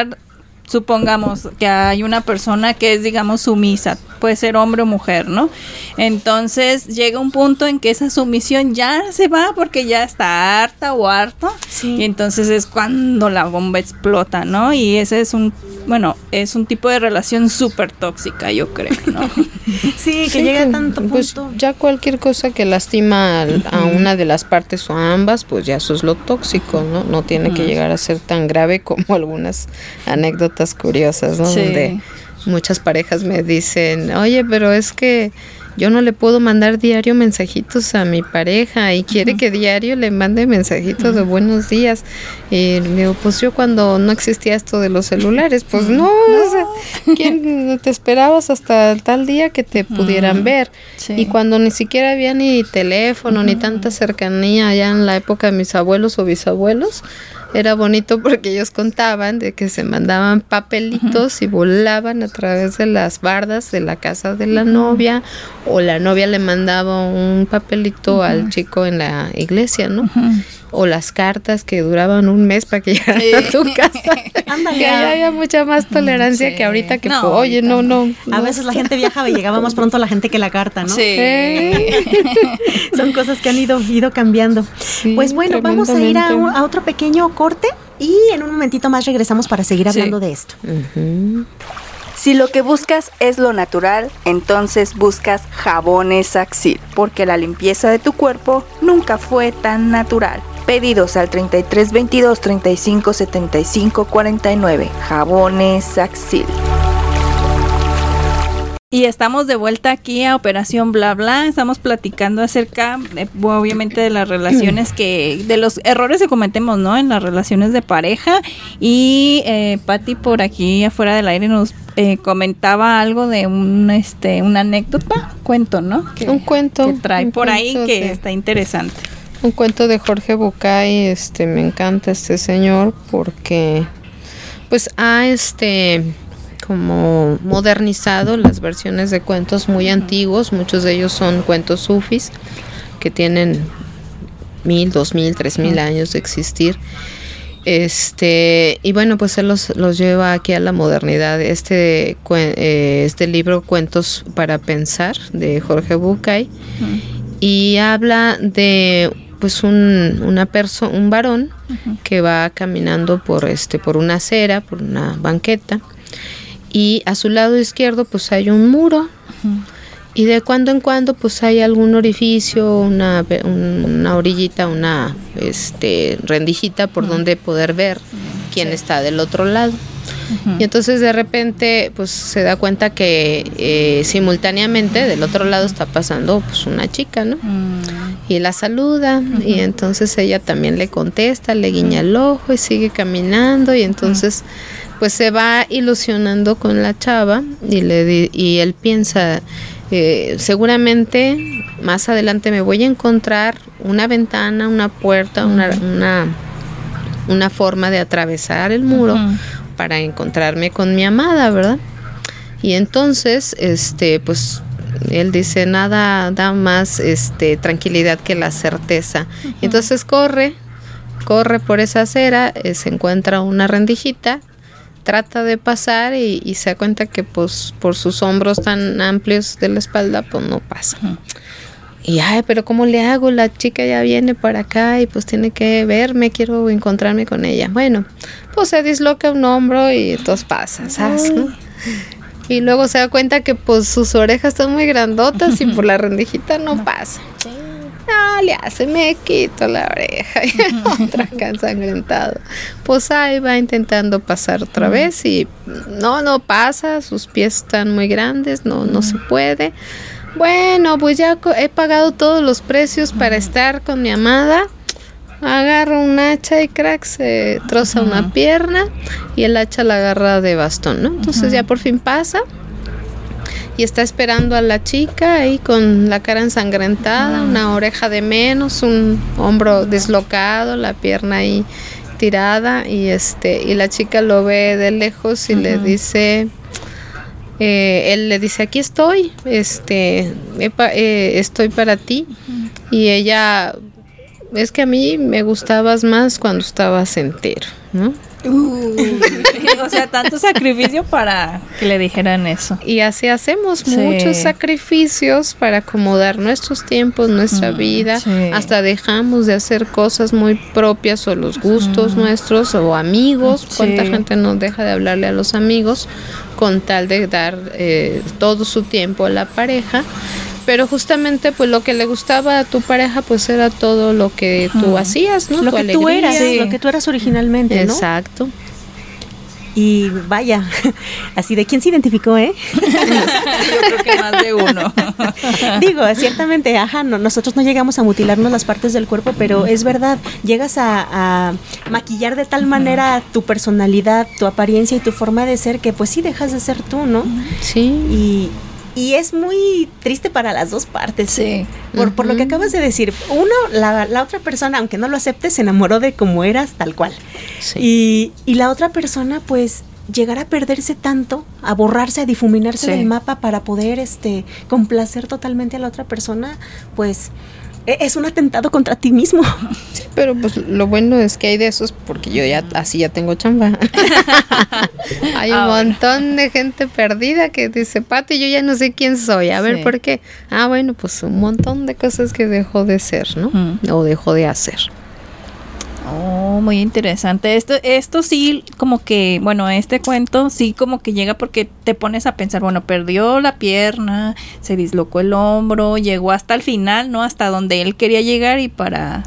supongamos que hay una persona que es, digamos, sumisa, puede ser hombre o mujer, ¿no? Entonces llega un punto en que esa sumisión ya se va porque ya está harta o harto. Y entonces es cuando la bomba explota, ¿no? Y ese es un, bueno, es un tipo de relación súper tóxica, yo creo, ¿no? sí, que llega a tanto pues, punto. ya cualquier cosa que lastima a, una de las partes o a ambas, pues ya eso es lo tóxico, ¿no? No tiene que llegar a ser tan grave como algunas anécdotas curiosas, ¿no? Sí muchas parejas me dicen, oye, pero es que yo no le puedo mandar diario mensajitos a mi pareja y quiere que diario le mande mensajitos de buenos días. Y digo, pues yo cuando no existía esto de los celulares, pues no, ¿quién te esperabas hasta tal día que te pudieran ver? Y cuando ni siquiera había ni teléfono, ni tanta cercanía allá en la época de mis abuelos o bisabuelos, era bonito porque ellos contaban de que se mandaban papelitos y volaban a través de las bardas de la casa de la novia o la novia le mandaba un papelito al chico en la iglesia, ¿no? O las cartas que duraban un mes para que llegaran a tu casa. que allá había mucha más tolerancia que ahorita que, oye, no, no. A veces la gente viajaba y llegaba más pronto la gente que la carta, ¿no? Sí. Son cosas que han ido, ido cambiando. pues bueno, vamos a ir a, a, otro pequeño corte y en un momentito más regresamos para seguir hablando de esto. Si lo que buscas es lo natural, entonces buscas jabones Axil, porque la limpieza de tu cuerpo nunca fue tan natural. Pedidos al 33 22 35 75 49. Jabones Axil. Y estamos de vuelta aquí a Operación Bla Bla. Estamos platicando acerca, obviamente, de las relaciones que, de los errores que cometemos, ¿no? En las relaciones de pareja. Y eh, Patti por aquí afuera del aire nos eh, comentaba algo de un, este, una anécdota, cuento, ¿no? un cuento. Que trae por ahí que está interesante. Un cuento de Jorge Bucay, este, me encanta este señor porque, pues, ha, este como modernizado las versiones de cuentos muy antiguos, muchos de ellos son cuentos sufis que tienen mil, dos mil, tres mil años de existir. Este, y bueno, pues él los, los lleva aquí a la modernidad. Este, eh, este libro, Cuentos para Pensar, de Jorge Bucay, y habla de pues un, una persona, un varón que va caminando por este, por una acera, por una banqueta, y a su lado izquierdo pues hay un muro. Y de cuando en cuando pues hay algún orificio, una, una orillita, una este, rendijita por donde poder ver quién está del otro lado. Y entonces de repente pues se da cuenta que eh, simultáneamente del otro lado está pasando pues una chica, ¿no? Y la saluda y entonces ella también le contesta, le guiña el ojo y sigue caminando y entonces pues se va ilusionando con la chava y, le y él piensa, eh, seguramente más adelante me voy a encontrar una ventana, una puerta, una, una, una, forma de atravesar el muro para encontrarme con mi amada, ¿verdad? Y entonces, este, pues él dice nada da más este tranquilidad que la certeza. Entonces corre corre por esa acera, eh, se encuentra una rendijita, trata de pasar y, se da cuenta que pues por sus hombros tan amplios de la espalda pues no pasa. Y ay, pero ¿cómo le hago? La chica ya viene para acá y pues tiene que verme, quiero encontrarme con ella. Bueno, pues se disloca un hombro y entonces pasa, ¿sabes? Y luego se da cuenta que pues sus orejas están muy grandotas y por la rendijita no pasa. No, le hace, me quito la oreja y otra ensangrentado. Pues ahí va intentando pasar otra vez y no, no pasa, sus pies están muy grandes, no, no se puede. Bueno, pues ya he pagado todos los precios para estar con mi amada agarra un hacha y crack se troza una pierna y el hacha la agarra de bastón, ¿no? Entonces ya por fin pasa y está esperando a la chica ahí con la cara ensangrentada, una oreja de menos, un hombro dislocado, la pierna ahí tirada y este y la chica lo ve de lejos y le dice eh, él le dice aquí estoy este eh, estoy para ti y ella es que a mí me gustabas más cuando estabas entero, ¿no? o sea, tanto sacrificio para que le dijeran eso. Y así hacemos muchos sacrificios para acomodar nuestros tiempos, nuestra vida. Hasta dejamos de hacer cosas muy propias o los gustos nuestros o amigos. ¿Cuánta gente no deja de hablarle a los amigos con tal de dar eh, todo su tiempo a la pareja? Pero justamente pues lo que le gustaba a tu pareja pues era todo lo que tú hacías, ¿no? Lo que tú eras, lo que tú eras originalmente, ¿no? Exacto. Y vaya, así de quién se identificó, ¿eh? Yo creo que más de uno. Digo, ciertamente, ajá, no, nosotros no llegamos a mutilarnos las partes del cuerpo, pero es verdad, llegas a, a, maquillar de tal manera tu personalidad, tu apariencia y tu forma de ser que pues sí dejas de ser tú, ¿no? Sí. Y, y es muy triste para las dos partes. Sí. Por, por lo que acabas de decir. Uno, la, la, otra persona, aunque no lo acepte, se enamoró de cómo eras, tal cual. Sí. Y, y la otra persona, pues, llegar a perderse tanto, a borrarse, a difuminarse del mapa para poder este complacer totalmente a la otra persona, pues es un atentado contra ti mismo. pero pues lo bueno es que hay de esos porque yo ya así ya tengo chamba. hay un montón de gente perdida que dice, Pati, yo ya no sé quién soy. A ver, ¿por qué? Ah, bueno, pues un montón de cosas que dejó de ser, ¿no? O dejó de hacer. Oh, muy interesante. Esto, esto sí, como que, bueno, este cuento sí como que llega porque te pones a pensar, bueno, perdió la pierna, se dislocó el hombro, llegó hasta el final, ¿no? Hasta donde él quería llegar y para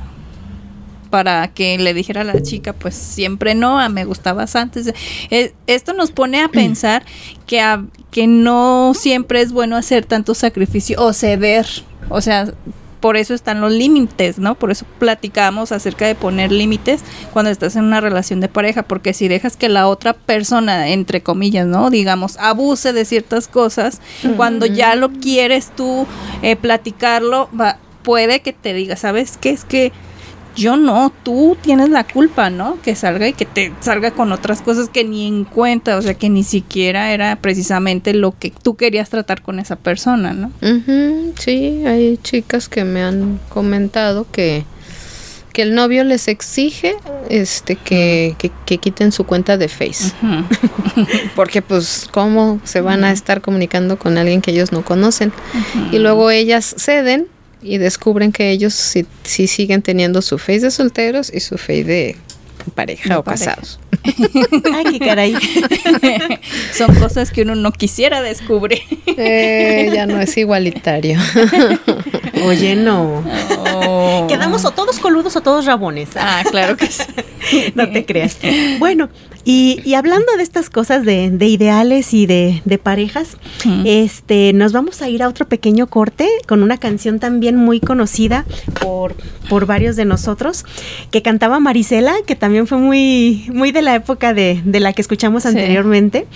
para que le dijera a la chica, pues siempre no, a me gustabas antes. Eh, esto nos pone a pensar que, que no siempre es bueno hacer tanto sacrificio o ceder. O sea, por eso están los límites, ¿no? Por eso platicamos acerca de poner límites cuando estás en una relación de pareja, porque si dejas que la otra persona, entre comillas, ¿no? Digamos, abuse de ciertas cosas, cuando ya lo quieres tú eh, platicarlo, va, puede que te diga, ¿sabes qué? Es que yo no, tú tienes la culpa, ¿no? Que salga y que te salga con otras cosas que ni en cuenta, o sea, que ni siquiera era precisamente lo que tú querías tratar con esa persona, ¿no? Sí, hay chicas que me han comentado que que el novio les exige este que, que, quiten su cuenta de Face. Porque pues cómo se van a estar comunicando con alguien que ellos no conocen. Y luego ellas ceden y descubren que ellos sí, siguen teniendo su face de solteros y su face de pareja o casados. Ay, qué caray. Son cosas que uno no quisiera descubrir. Eh, ya no es igualitario. Oye, no. Quedamos o todos coludos o todos rabones. Ah, claro que sí. no te creas. Bueno, y, hablando de estas cosas de, ideales y de, parejas, este, nos vamos a ir a otro pequeño corte con una canción también muy conocida por, por varios de nosotros, que cantaba Marisela, que también fue muy, muy de la época de, la que escuchamos anteriormente.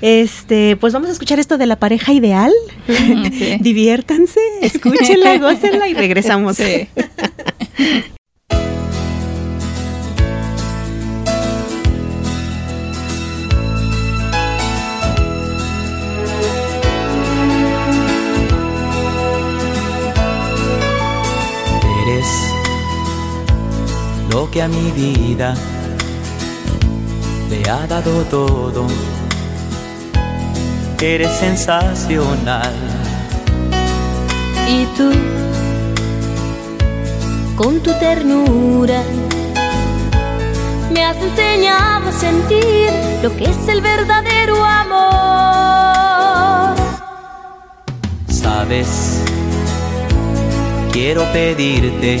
Este, pues vamos a escuchar esto de la pareja ideal. Diviértanse, escúchenla, gócenla y regresamos. que a mi vida le ha dado todo. Eres sensacional. Y tú, con tu ternura, me has enseñado a sentir lo que es el verdadero amor. Sabes, quiero pedirte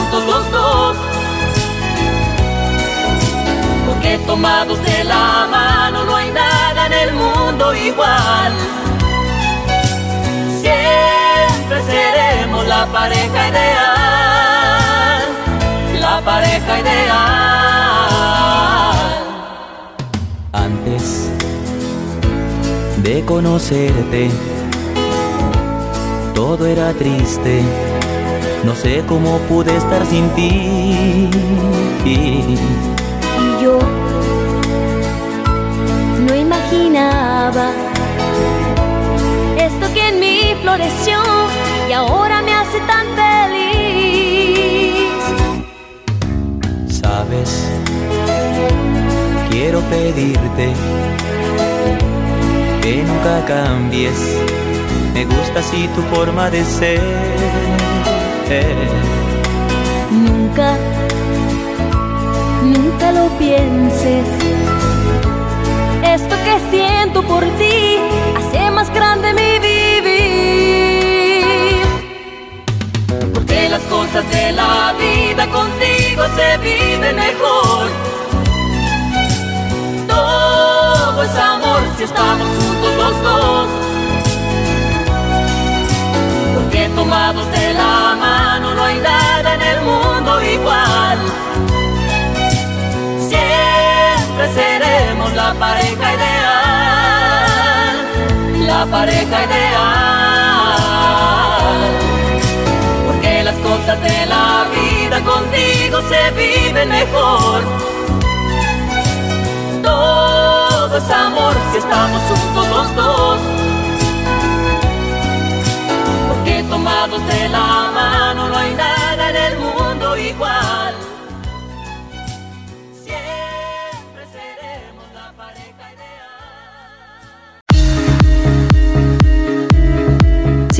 los dos. Porque tomados de la mano no hay nada en el mundo igual. Siempre seremos la pareja ideal, la pareja ideal. Antes de conocerte, todo era triste. No sé cómo pude estar sin ti. Y yo no imaginaba esto que en mí floreció y ahora me hace tan feliz. Sabes, quiero pedirte que nunca cambies. Me gusta así tu forma de ser. Nunca, nunca lo pienses. Esto que siento por ti hace más grande mi vivir. Porque las cosas de la vida contigo se viven mejor. Todo es amor si estamos juntos los dos. Porque tomados de la mano no hay nada en el mundo igual. Siempre seremos la pareja ideal, la pareja ideal. Porque las cosas de la vida contigo se viven mejor. Todo es amor si estamos juntos los dos. Tomados de la mano no hay nada en el mundo igual.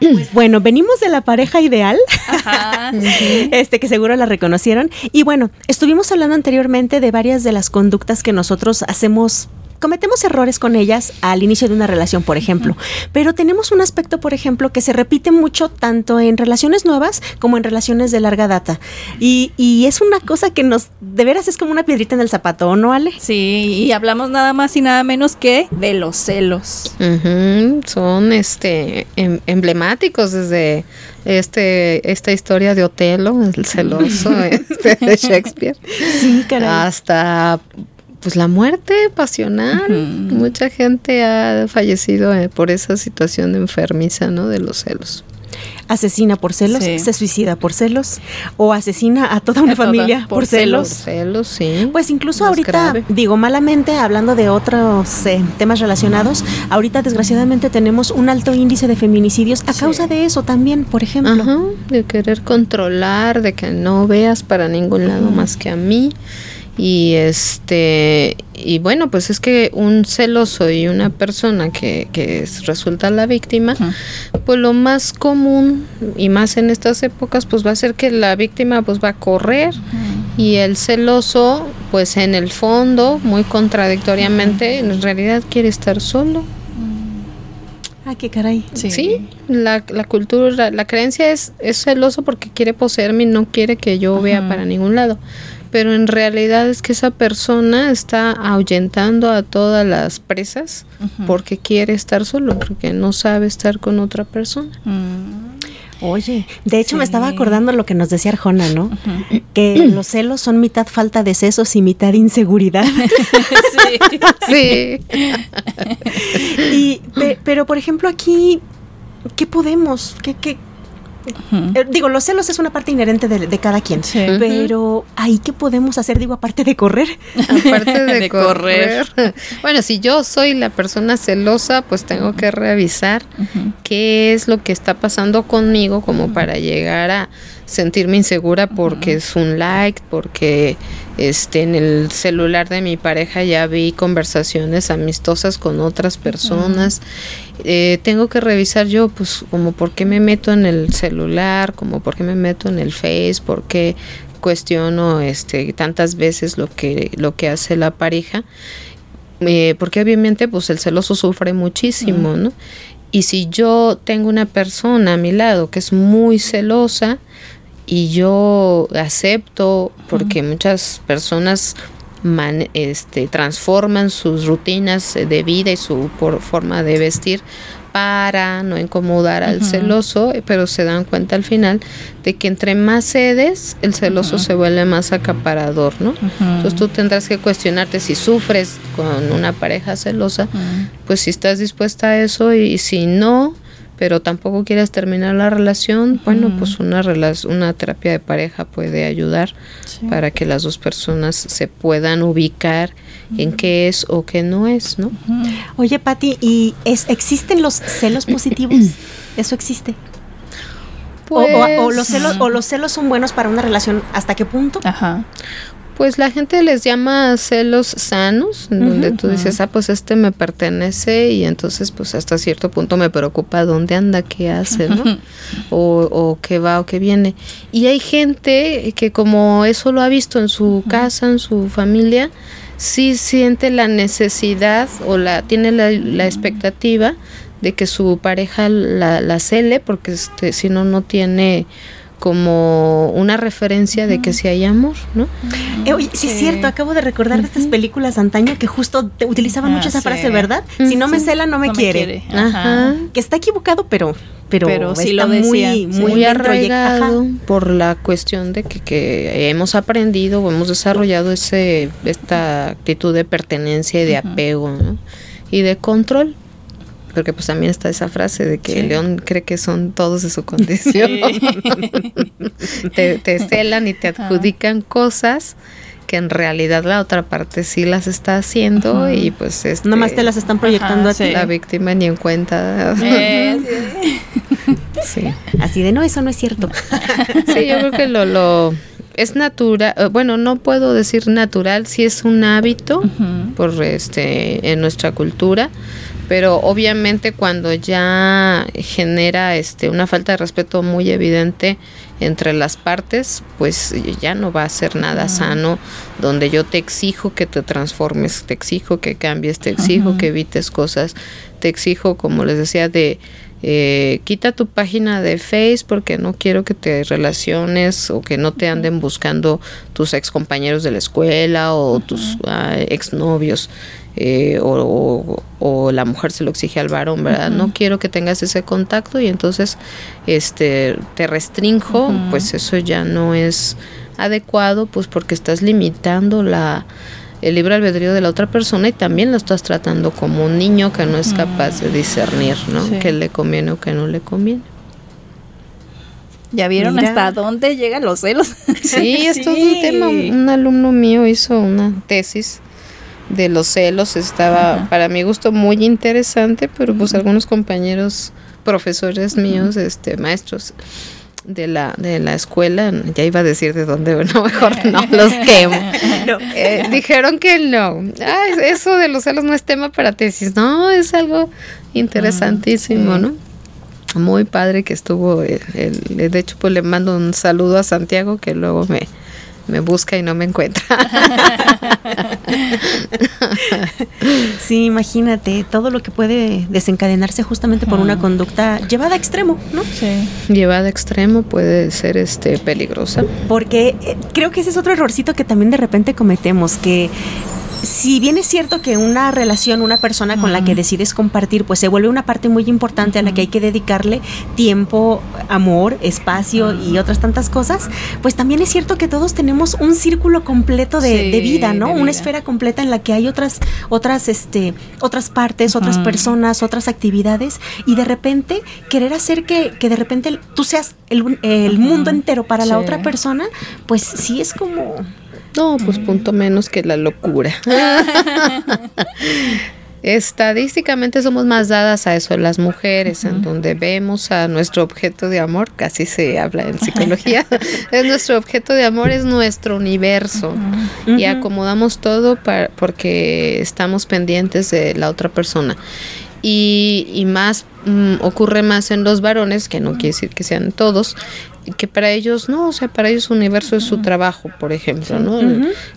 Pues bueno, venimos de la pareja ideal, este que seguro la reconocieron. Y bueno, estuvimos hablando anteriormente de varias de las conductas que nosotros hacemos cometemos errores con ellas al inicio de una relación, por ejemplo. Pero tenemos un aspecto, por ejemplo, que se repite mucho tanto en relaciones nuevas como en relaciones de larga data. Y, y es una cosa que nos, de veras, es como una piedrita en el zapato, ¿no, Ale? Sí, y hablamos nada más y nada menos que de los celos. Son este em- emblemáticos desde este esta historia de Otelo, el celoso este, de Shakespeare. Sí, caray. Hasta pues la muerte pasional. Mucha gente ha fallecido eh, por esa situación enfermiza, ¿no? De los celos. Asesina por celos, Sí. se suicida por celos o asesina a toda una A toda- familia por, por celos. Por celos, sí. Pues incluso Más ahorita, grave. digo malamente, hablando de otros eh, temas relacionados, ahorita desgraciadamente tenemos un alto índice de feminicidios a causa de eso también, por ejemplo. Ajá, de querer controlar, de que no veas para ningún lado más que a mí. Y este, y bueno, pues es que un celoso y una persona que, que es- resulta la víctima, pues lo más común, y más en estas épocas, pues va a ser que la víctima pues va a correr. Y el celoso pues en el fondo, muy contradictoriamente, en realidad quiere estar solo. Ah, qué caray. Sí, la, la, cultura, la creencia es, es celoso porque quiere poseerme y no quiere que yo vea para ningún lado. Pero en realidad es que esa persona está ahuyentando a todas las presas porque quiere estar solo, porque no sabe estar con otra persona. Mm. Oye, de hecho me estaba acordando lo que nos decía Arjona, ¿no? Que los celos son mitad falta de sesos y mitad inseguridad. sí. y, pero, por ejemplo, aquí, ¿qué podemos? ¿Qué, qué, eh, digo, los celos es una parte inherente de, cada quien, pero ahí qué podemos hacer, digo, aparte de correr. Aparte de, correr. Bueno, si yo soy la persona celosa, pues tengo que revisar qué es lo que está pasando conmigo como para llegar a sentirme insegura porque es un like, porque este en el celular de mi pareja ya vi conversaciones amistosas con otras personas. Eh, tengo que revisar yo, pues, como por qué me meto en el celular, como por qué me meto en el Face, por qué cuestiono este tantas veces lo que lo que hace la pareja. Eh, porque obviamente pues el celoso sufre muchísimo no y si yo tengo una persona a mi lado que es muy celosa y yo acepto porque muchas personas este, transforman sus rutinas de vida y su forma de vestir para no incomodar al celoso, pero se dan cuenta al final de que entre más cedes, el celoso se vuelve más acaparador, ¿no? Entonces tú tendrás que cuestionarte si sufres con una pareja celosa, pues si estás dispuesta a eso y si no, pero tampoco quieres terminar la relación, bueno, pues una, una terapia de pareja puede ayudar para que las dos personas se puedan ubicar en qué es o qué no es, ¿no? Oye, Patti, ¿y es, existen los celos positivos? ¿Eso existe? o, los pues, celos, ¿O los celos son buenos para una relación? ¿Hasta qué punto? Ajá pues la gente les llama celos sanos, en donde tú dices, ah, pues este me pertenece y entonces pues hasta cierto punto me preocupa dónde anda, qué hace, ¿no? o, o qué va o qué viene. Y hay gente que como eso lo ha visto en su casa, en su familia, sí siente la necesidad o la tiene la, la expectativa de que su pareja la, la cele porque este, si no, no tiene como una referencia de que si hay amor, ¿no? Eh, oye, sí, es cierto, acabo de recordar de estas películas antaño que justo utilizaban mucho ah, esa frase, ¿verdad? Si no me cela, no me quiere. Ajá. Que está equivocado, pero pero, sí está lo muy, muy, arraigado por la cuestión de que, que, hemos aprendido o hemos desarrollado ese esta actitud de pertenencia y de apego ¿no? y de control porque pues también está esa frase de que el león cree que son todos de su condición. te, celan y te adjudican cosas que en realidad la otra parte sí las está haciendo y pues este, nomás te las están proyectando a ti. La víctima ni en cuenta. sí. Así de no, eso no es cierto. sí, yo creo que lo, lo es natural, eh, bueno, no puedo decir natural, si es un hábito por este en nuestra cultura pero obviamente cuando ya genera este una falta de respeto muy evidente entre las partes, pues ya no va a ser nada sano donde yo te exijo que te transformes, te exijo que cambies, te exijo que evites cosas, te exijo, como les decía, de eh, quita tu página de Face porque no quiero que te relaciones o que no te anden buscando tus ex compañeros de la escuela o tus ah, ex novios. Eh, o, la mujer se lo exige al varón, ¿verdad? No quiero que tengas ese contacto y entonces este te restrinjo, pues eso ya no es adecuado, pues porque estás limitando la el libre albedrío de la otra persona y también lo estás tratando como un niño que no es capaz de discernir, ¿no? Que le conviene o que no le conviene. ¿Ya vieron hasta dónde llegan los celos? Sí, esto es un tema. Un alumno mío hizo una tesis de los celos estaba para mi gusto muy interesante, pero pues algunos compañeros profesores míos, este maestros de la de la escuela, ya iba a decir de dónde, no mejor no los quemo. Eh, dijeron que no. eso de los celos no es tema para tesis. No, es algo interesantísimo, ¿no? Muy padre que estuvo, de hecho pues le mando un saludo a Santiago que luego me me busca y no me encuentra. sí, imagínate todo lo que puede desencadenarse justamente por una conducta llevada a extremo, ¿no? Sí. Llevada a extremo puede ser este peligrosa. Porque eh, creo que ese es otro errorcito que también de repente cometemos, que si bien es cierto que una relación, una persona con la que decides compartir, pues se vuelve una parte muy importante a la que hay que dedicarle tiempo, amor, espacio y otras tantas cosas, pues también es cierto que todos tenemos un círculo completo de, vida, ¿no? Una esfera completa en la que hay otras, otras, este, otras partes, otras personas, otras actividades, y de repente querer hacer que, que de repente tú seas el, el mundo entero para la otra persona, pues sí es como no, pues punto menos que la locura. Estadísticamente somos más dadas a eso las mujeres, en donde vemos a nuestro objeto de amor, casi se habla en psicología, es nuestro objeto de amor es nuestro universo. Y acomodamos todo para, porque estamos pendientes de la otra persona. Y, más mm, ocurre más en los varones, que no quiere decir que sean todos, que para ellos no, o sea, para ellos su universo es su trabajo, por ejemplo, ¿no?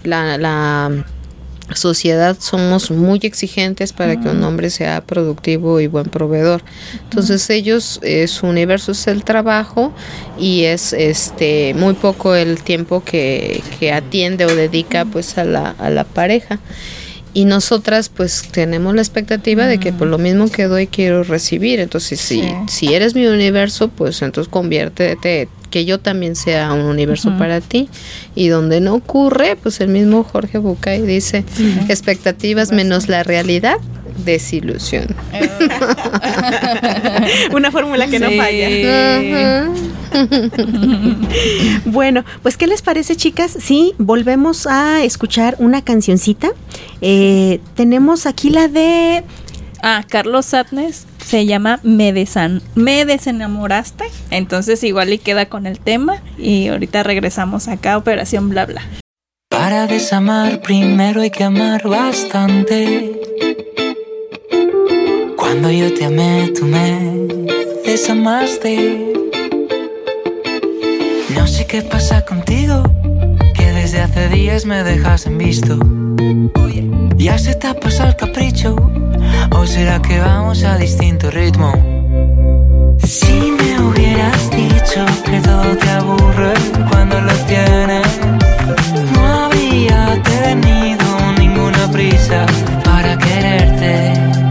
la, la sociedad somos muy exigentes para que un hombre sea productivo y buen proveedor. Entonces ellos eh, su universo es el trabajo y es este muy poco el tiempo que, que atiende o dedica pues a la, a la pareja y nosotras pues tenemos la expectativa de que por lo mismo que doy quiero recibir. Entonces si, si eres mi universo, pues entonces conviértete que yo también sea un universo para ti. Y donde no ocurre, pues el mismo Jorge Bucay dice, expectativas menos la realidad, desilusión. Una fórmula que no falla. bueno, pues ¿qué les parece chicas? Sí, volvemos a escuchar una cancioncita. Eh, tenemos aquí la de... Ah, Carlos Satnes se llama Me, desan Me desenamoraste. Entonces igual y queda con el tema y ahorita regresamos acá, Operación Bla Bla. Para desamar primero hay que amar bastante. Cuando yo te amé, tú me desamaste. No sé qué pasa contigo, que desde hace días me dejas en visto. ¿Ya se te ha pasado el capricho? ¿O será que vamos a distinto ritmo? Si me hubieras dicho que todo te aburre cuando lo tienes, no habría tenido ninguna prisa para quererte.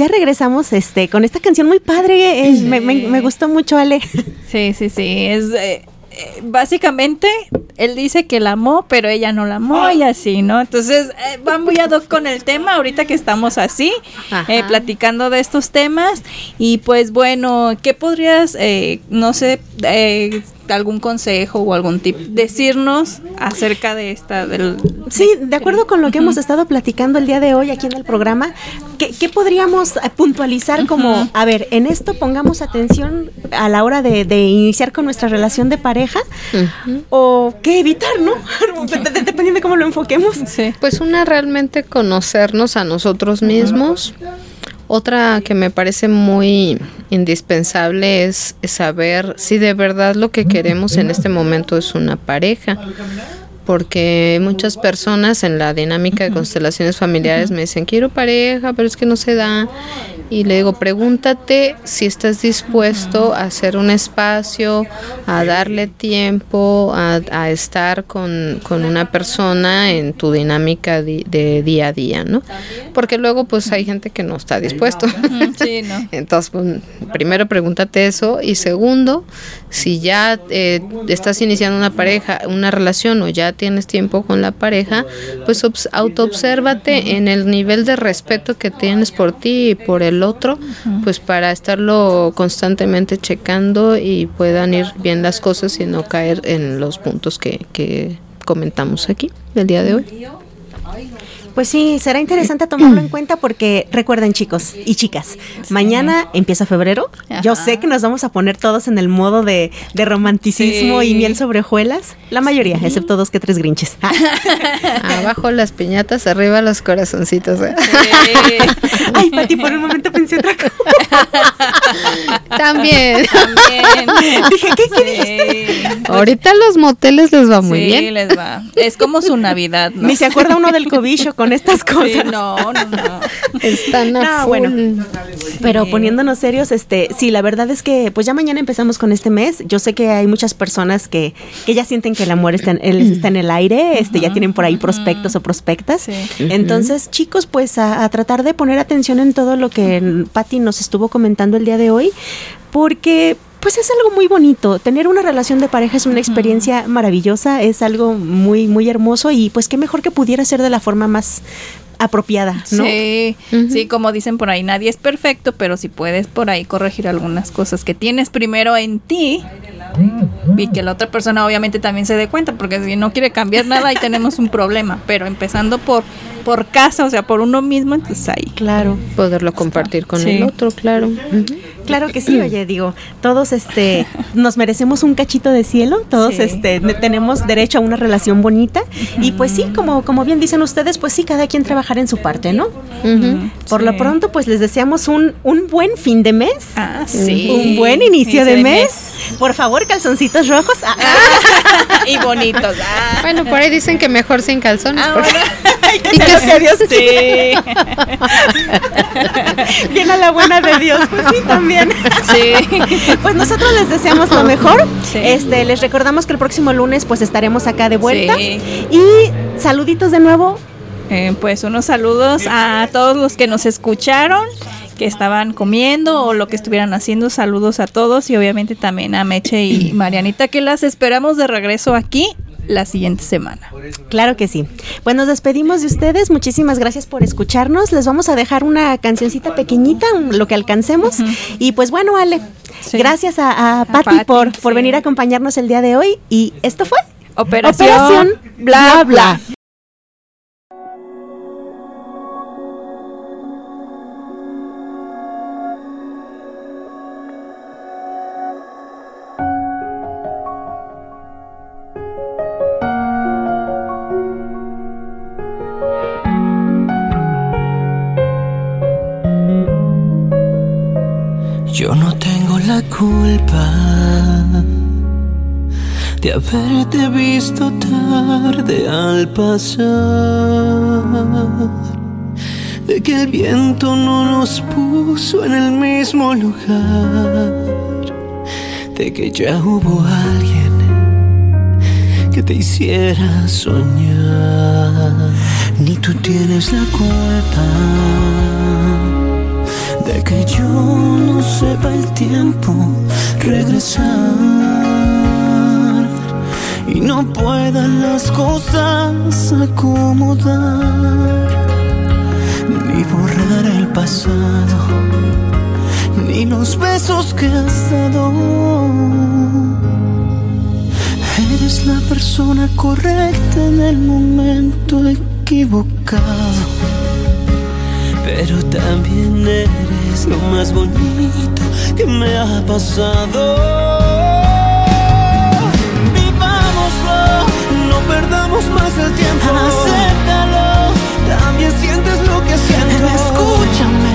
Ya regresamos este con esta canción muy padre. Eh, me, gustó mucho, Ale. Sí, sí, sí. Es. Eh, eh, básicamente él dice que la amó, pero ella no la amó y así, ¿no? Entonces van muy ad hoc con el tema ahorita que estamos así, platicando de estos temas. Y pues bueno, ¿qué podrías, no sé, algún consejo o algún tip, decirnos acerca de esta del Sí, de acuerdo con lo que hemos estado platicando el día de hoy aquí en el programa, ¿qué, podríamos eh, puntualizar como, a ver, en esto pongamos atención a la hora de, iniciar con nuestra relación de pareja o qué evitar, ¿no? Dependiendo de cómo lo enfoquemos. Pues una realmente conocernos a nosotros mismos. Otra que me parece muy indispensable es saber si de verdad lo que queremos en este momento es una pareja porque muchas personas en la dinámica de constelaciones familiares me dicen, quiero pareja, pero es que no se da. Y le digo, pregúntate si estás dispuesto a hacer un espacio, a darle tiempo, a, estar con, una persona en tu dinámica de, día a día, ¿no? Porque luego pues hay gente que no está dispuesto. Sí, ¿no? Entonces, pues, primero pregúntate eso y segundo, si ya eh, estás iniciando una pareja, una relación o ya tienes tiempo con la pareja, pues autoobsérvate en el nivel de respeto que tienes por ti y por el otro, pues para estarlo constantemente checando y puedan ir bien las cosas y no caer en los puntos que, que comentamos aquí el día de hoy. Pues sí, será interesante tomarlo en cuenta porque recuerden chicos y chicas, mañana empieza febrero. Yo sé que nos vamos a poner todos en el modo de, romanticismo y miel sobre hojuelas. La mayoría, excepto dos que tres grinches. Abajo las piñatas, arriba los corazoncitos. ¿eh? Ay, Pati, por un momento pensé otra cosa. También. También. Dije, ¿qué, qué Ahorita los moteles les va muy bien. Sí, les va. Es como su Navidad, ¿no? Ni se acuerda uno del cobicho con estas cosas. no, no, no. Están a bueno. Pero poniéndonos serios, este, sí, la verdad es que pues ya mañana empezamos con este mes. Yo sé que hay muchas personas que, que ya sienten que el amor está en, está en el aire, este, ya tienen por ahí prospectos o prospectas. Entonces, chicos, pues a, a, tratar de poner atención en todo lo que Patti nos estuvo comentando el día de hoy, porque pues es algo muy bonito. Tener una relación de pareja es una experiencia maravillosa, es algo muy, muy hermoso y pues qué mejor que pudiera ser de la forma más apropiada, ¿no? Sí, sí, como dicen por ahí, nadie es perfecto, pero si puedes por ahí corregir algunas cosas que tienes primero en ti y que la otra persona obviamente también se dé cuenta, porque si no quiere cambiar nada ahí tenemos un problema, pero empezando por por casa, o sea, por uno mismo, entonces ahí. Claro. Poderlo compartir con el otro, claro. Claro que sí, oye, digo, todos este nos merecemos un cachito de cielo, todos este tenemos derecho a una relación bonita y pues sí, como como bien dicen ustedes, pues sí, cada quien trabajar en su parte, ¿no? Por lo pronto, pues les deseamos un, un buen fin de mes. Ah, sí. Un buen inicio, de, mes. Por favor, calzoncitos rojos. Ah. y bonitos. Ah. Bueno, por ahí dicen que mejor sin calzones. Y que Dios sí. Bien a la buena de Dios, pues sí, también. Sí. Pues nosotros les deseamos lo mejor. Este, les recordamos que el próximo lunes pues estaremos acá de vuelta. Y saluditos de nuevo. Eh, pues unos saludos a todos los que nos escucharon que estaban comiendo o lo que estuvieran haciendo. Saludos a todos y obviamente también a Meche y Marianita que las esperamos de regreso aquí la siguiente semana. Claro que sí. Pues nos despedimos de ustedes. Muchísimas gracias por escucharnos. Les vamos a dejar una cancioncita pequeñita, lo que alcancemos. Y pues bueno, Ale, gracias a, a, Patti, por, por venir a acompañarnos el día de hoy. Y esto fue Operación, bla. bla. Yo no tengo la culpa de haberte visto tarde al pasar, de que el viento no nos puso en el mismo lugar, de que ya hubo alguien que te hiciera soñar. Ni tú tienes la culpa de que yo no sepa el tiempo regresar y no puedan las cosas acomodar ni borrar el pasado ni los besos que has dado. Eres la persona correcta en el momento equivocado pero también eres lo más bonito que me ha pasado. Vivámoslo, no perdamos más el tiempo. Acéptalo, también sientes lo que siento. Escúchame,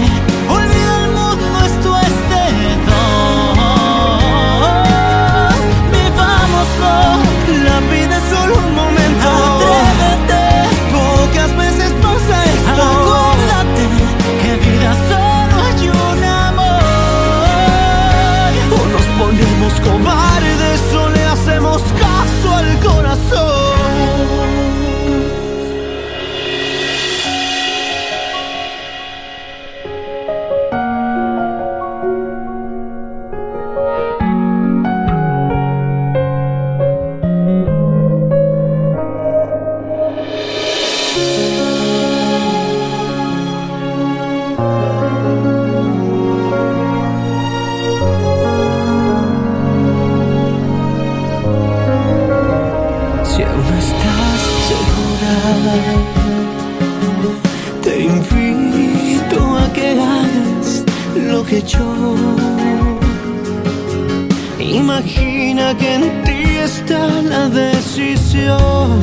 Imagina que en ti está la decisión.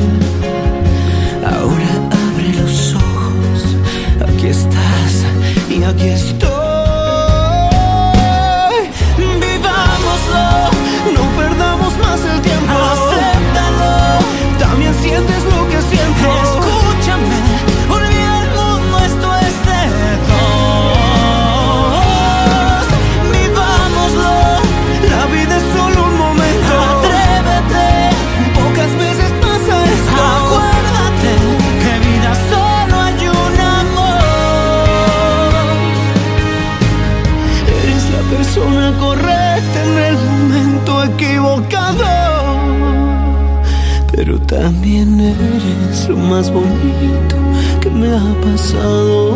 Ahora abre los ojos, aquí estás y aquí estoy. Vivámoslo, no perdamos más el tiempo. Pero también eres lo más bonito que me ha pasado.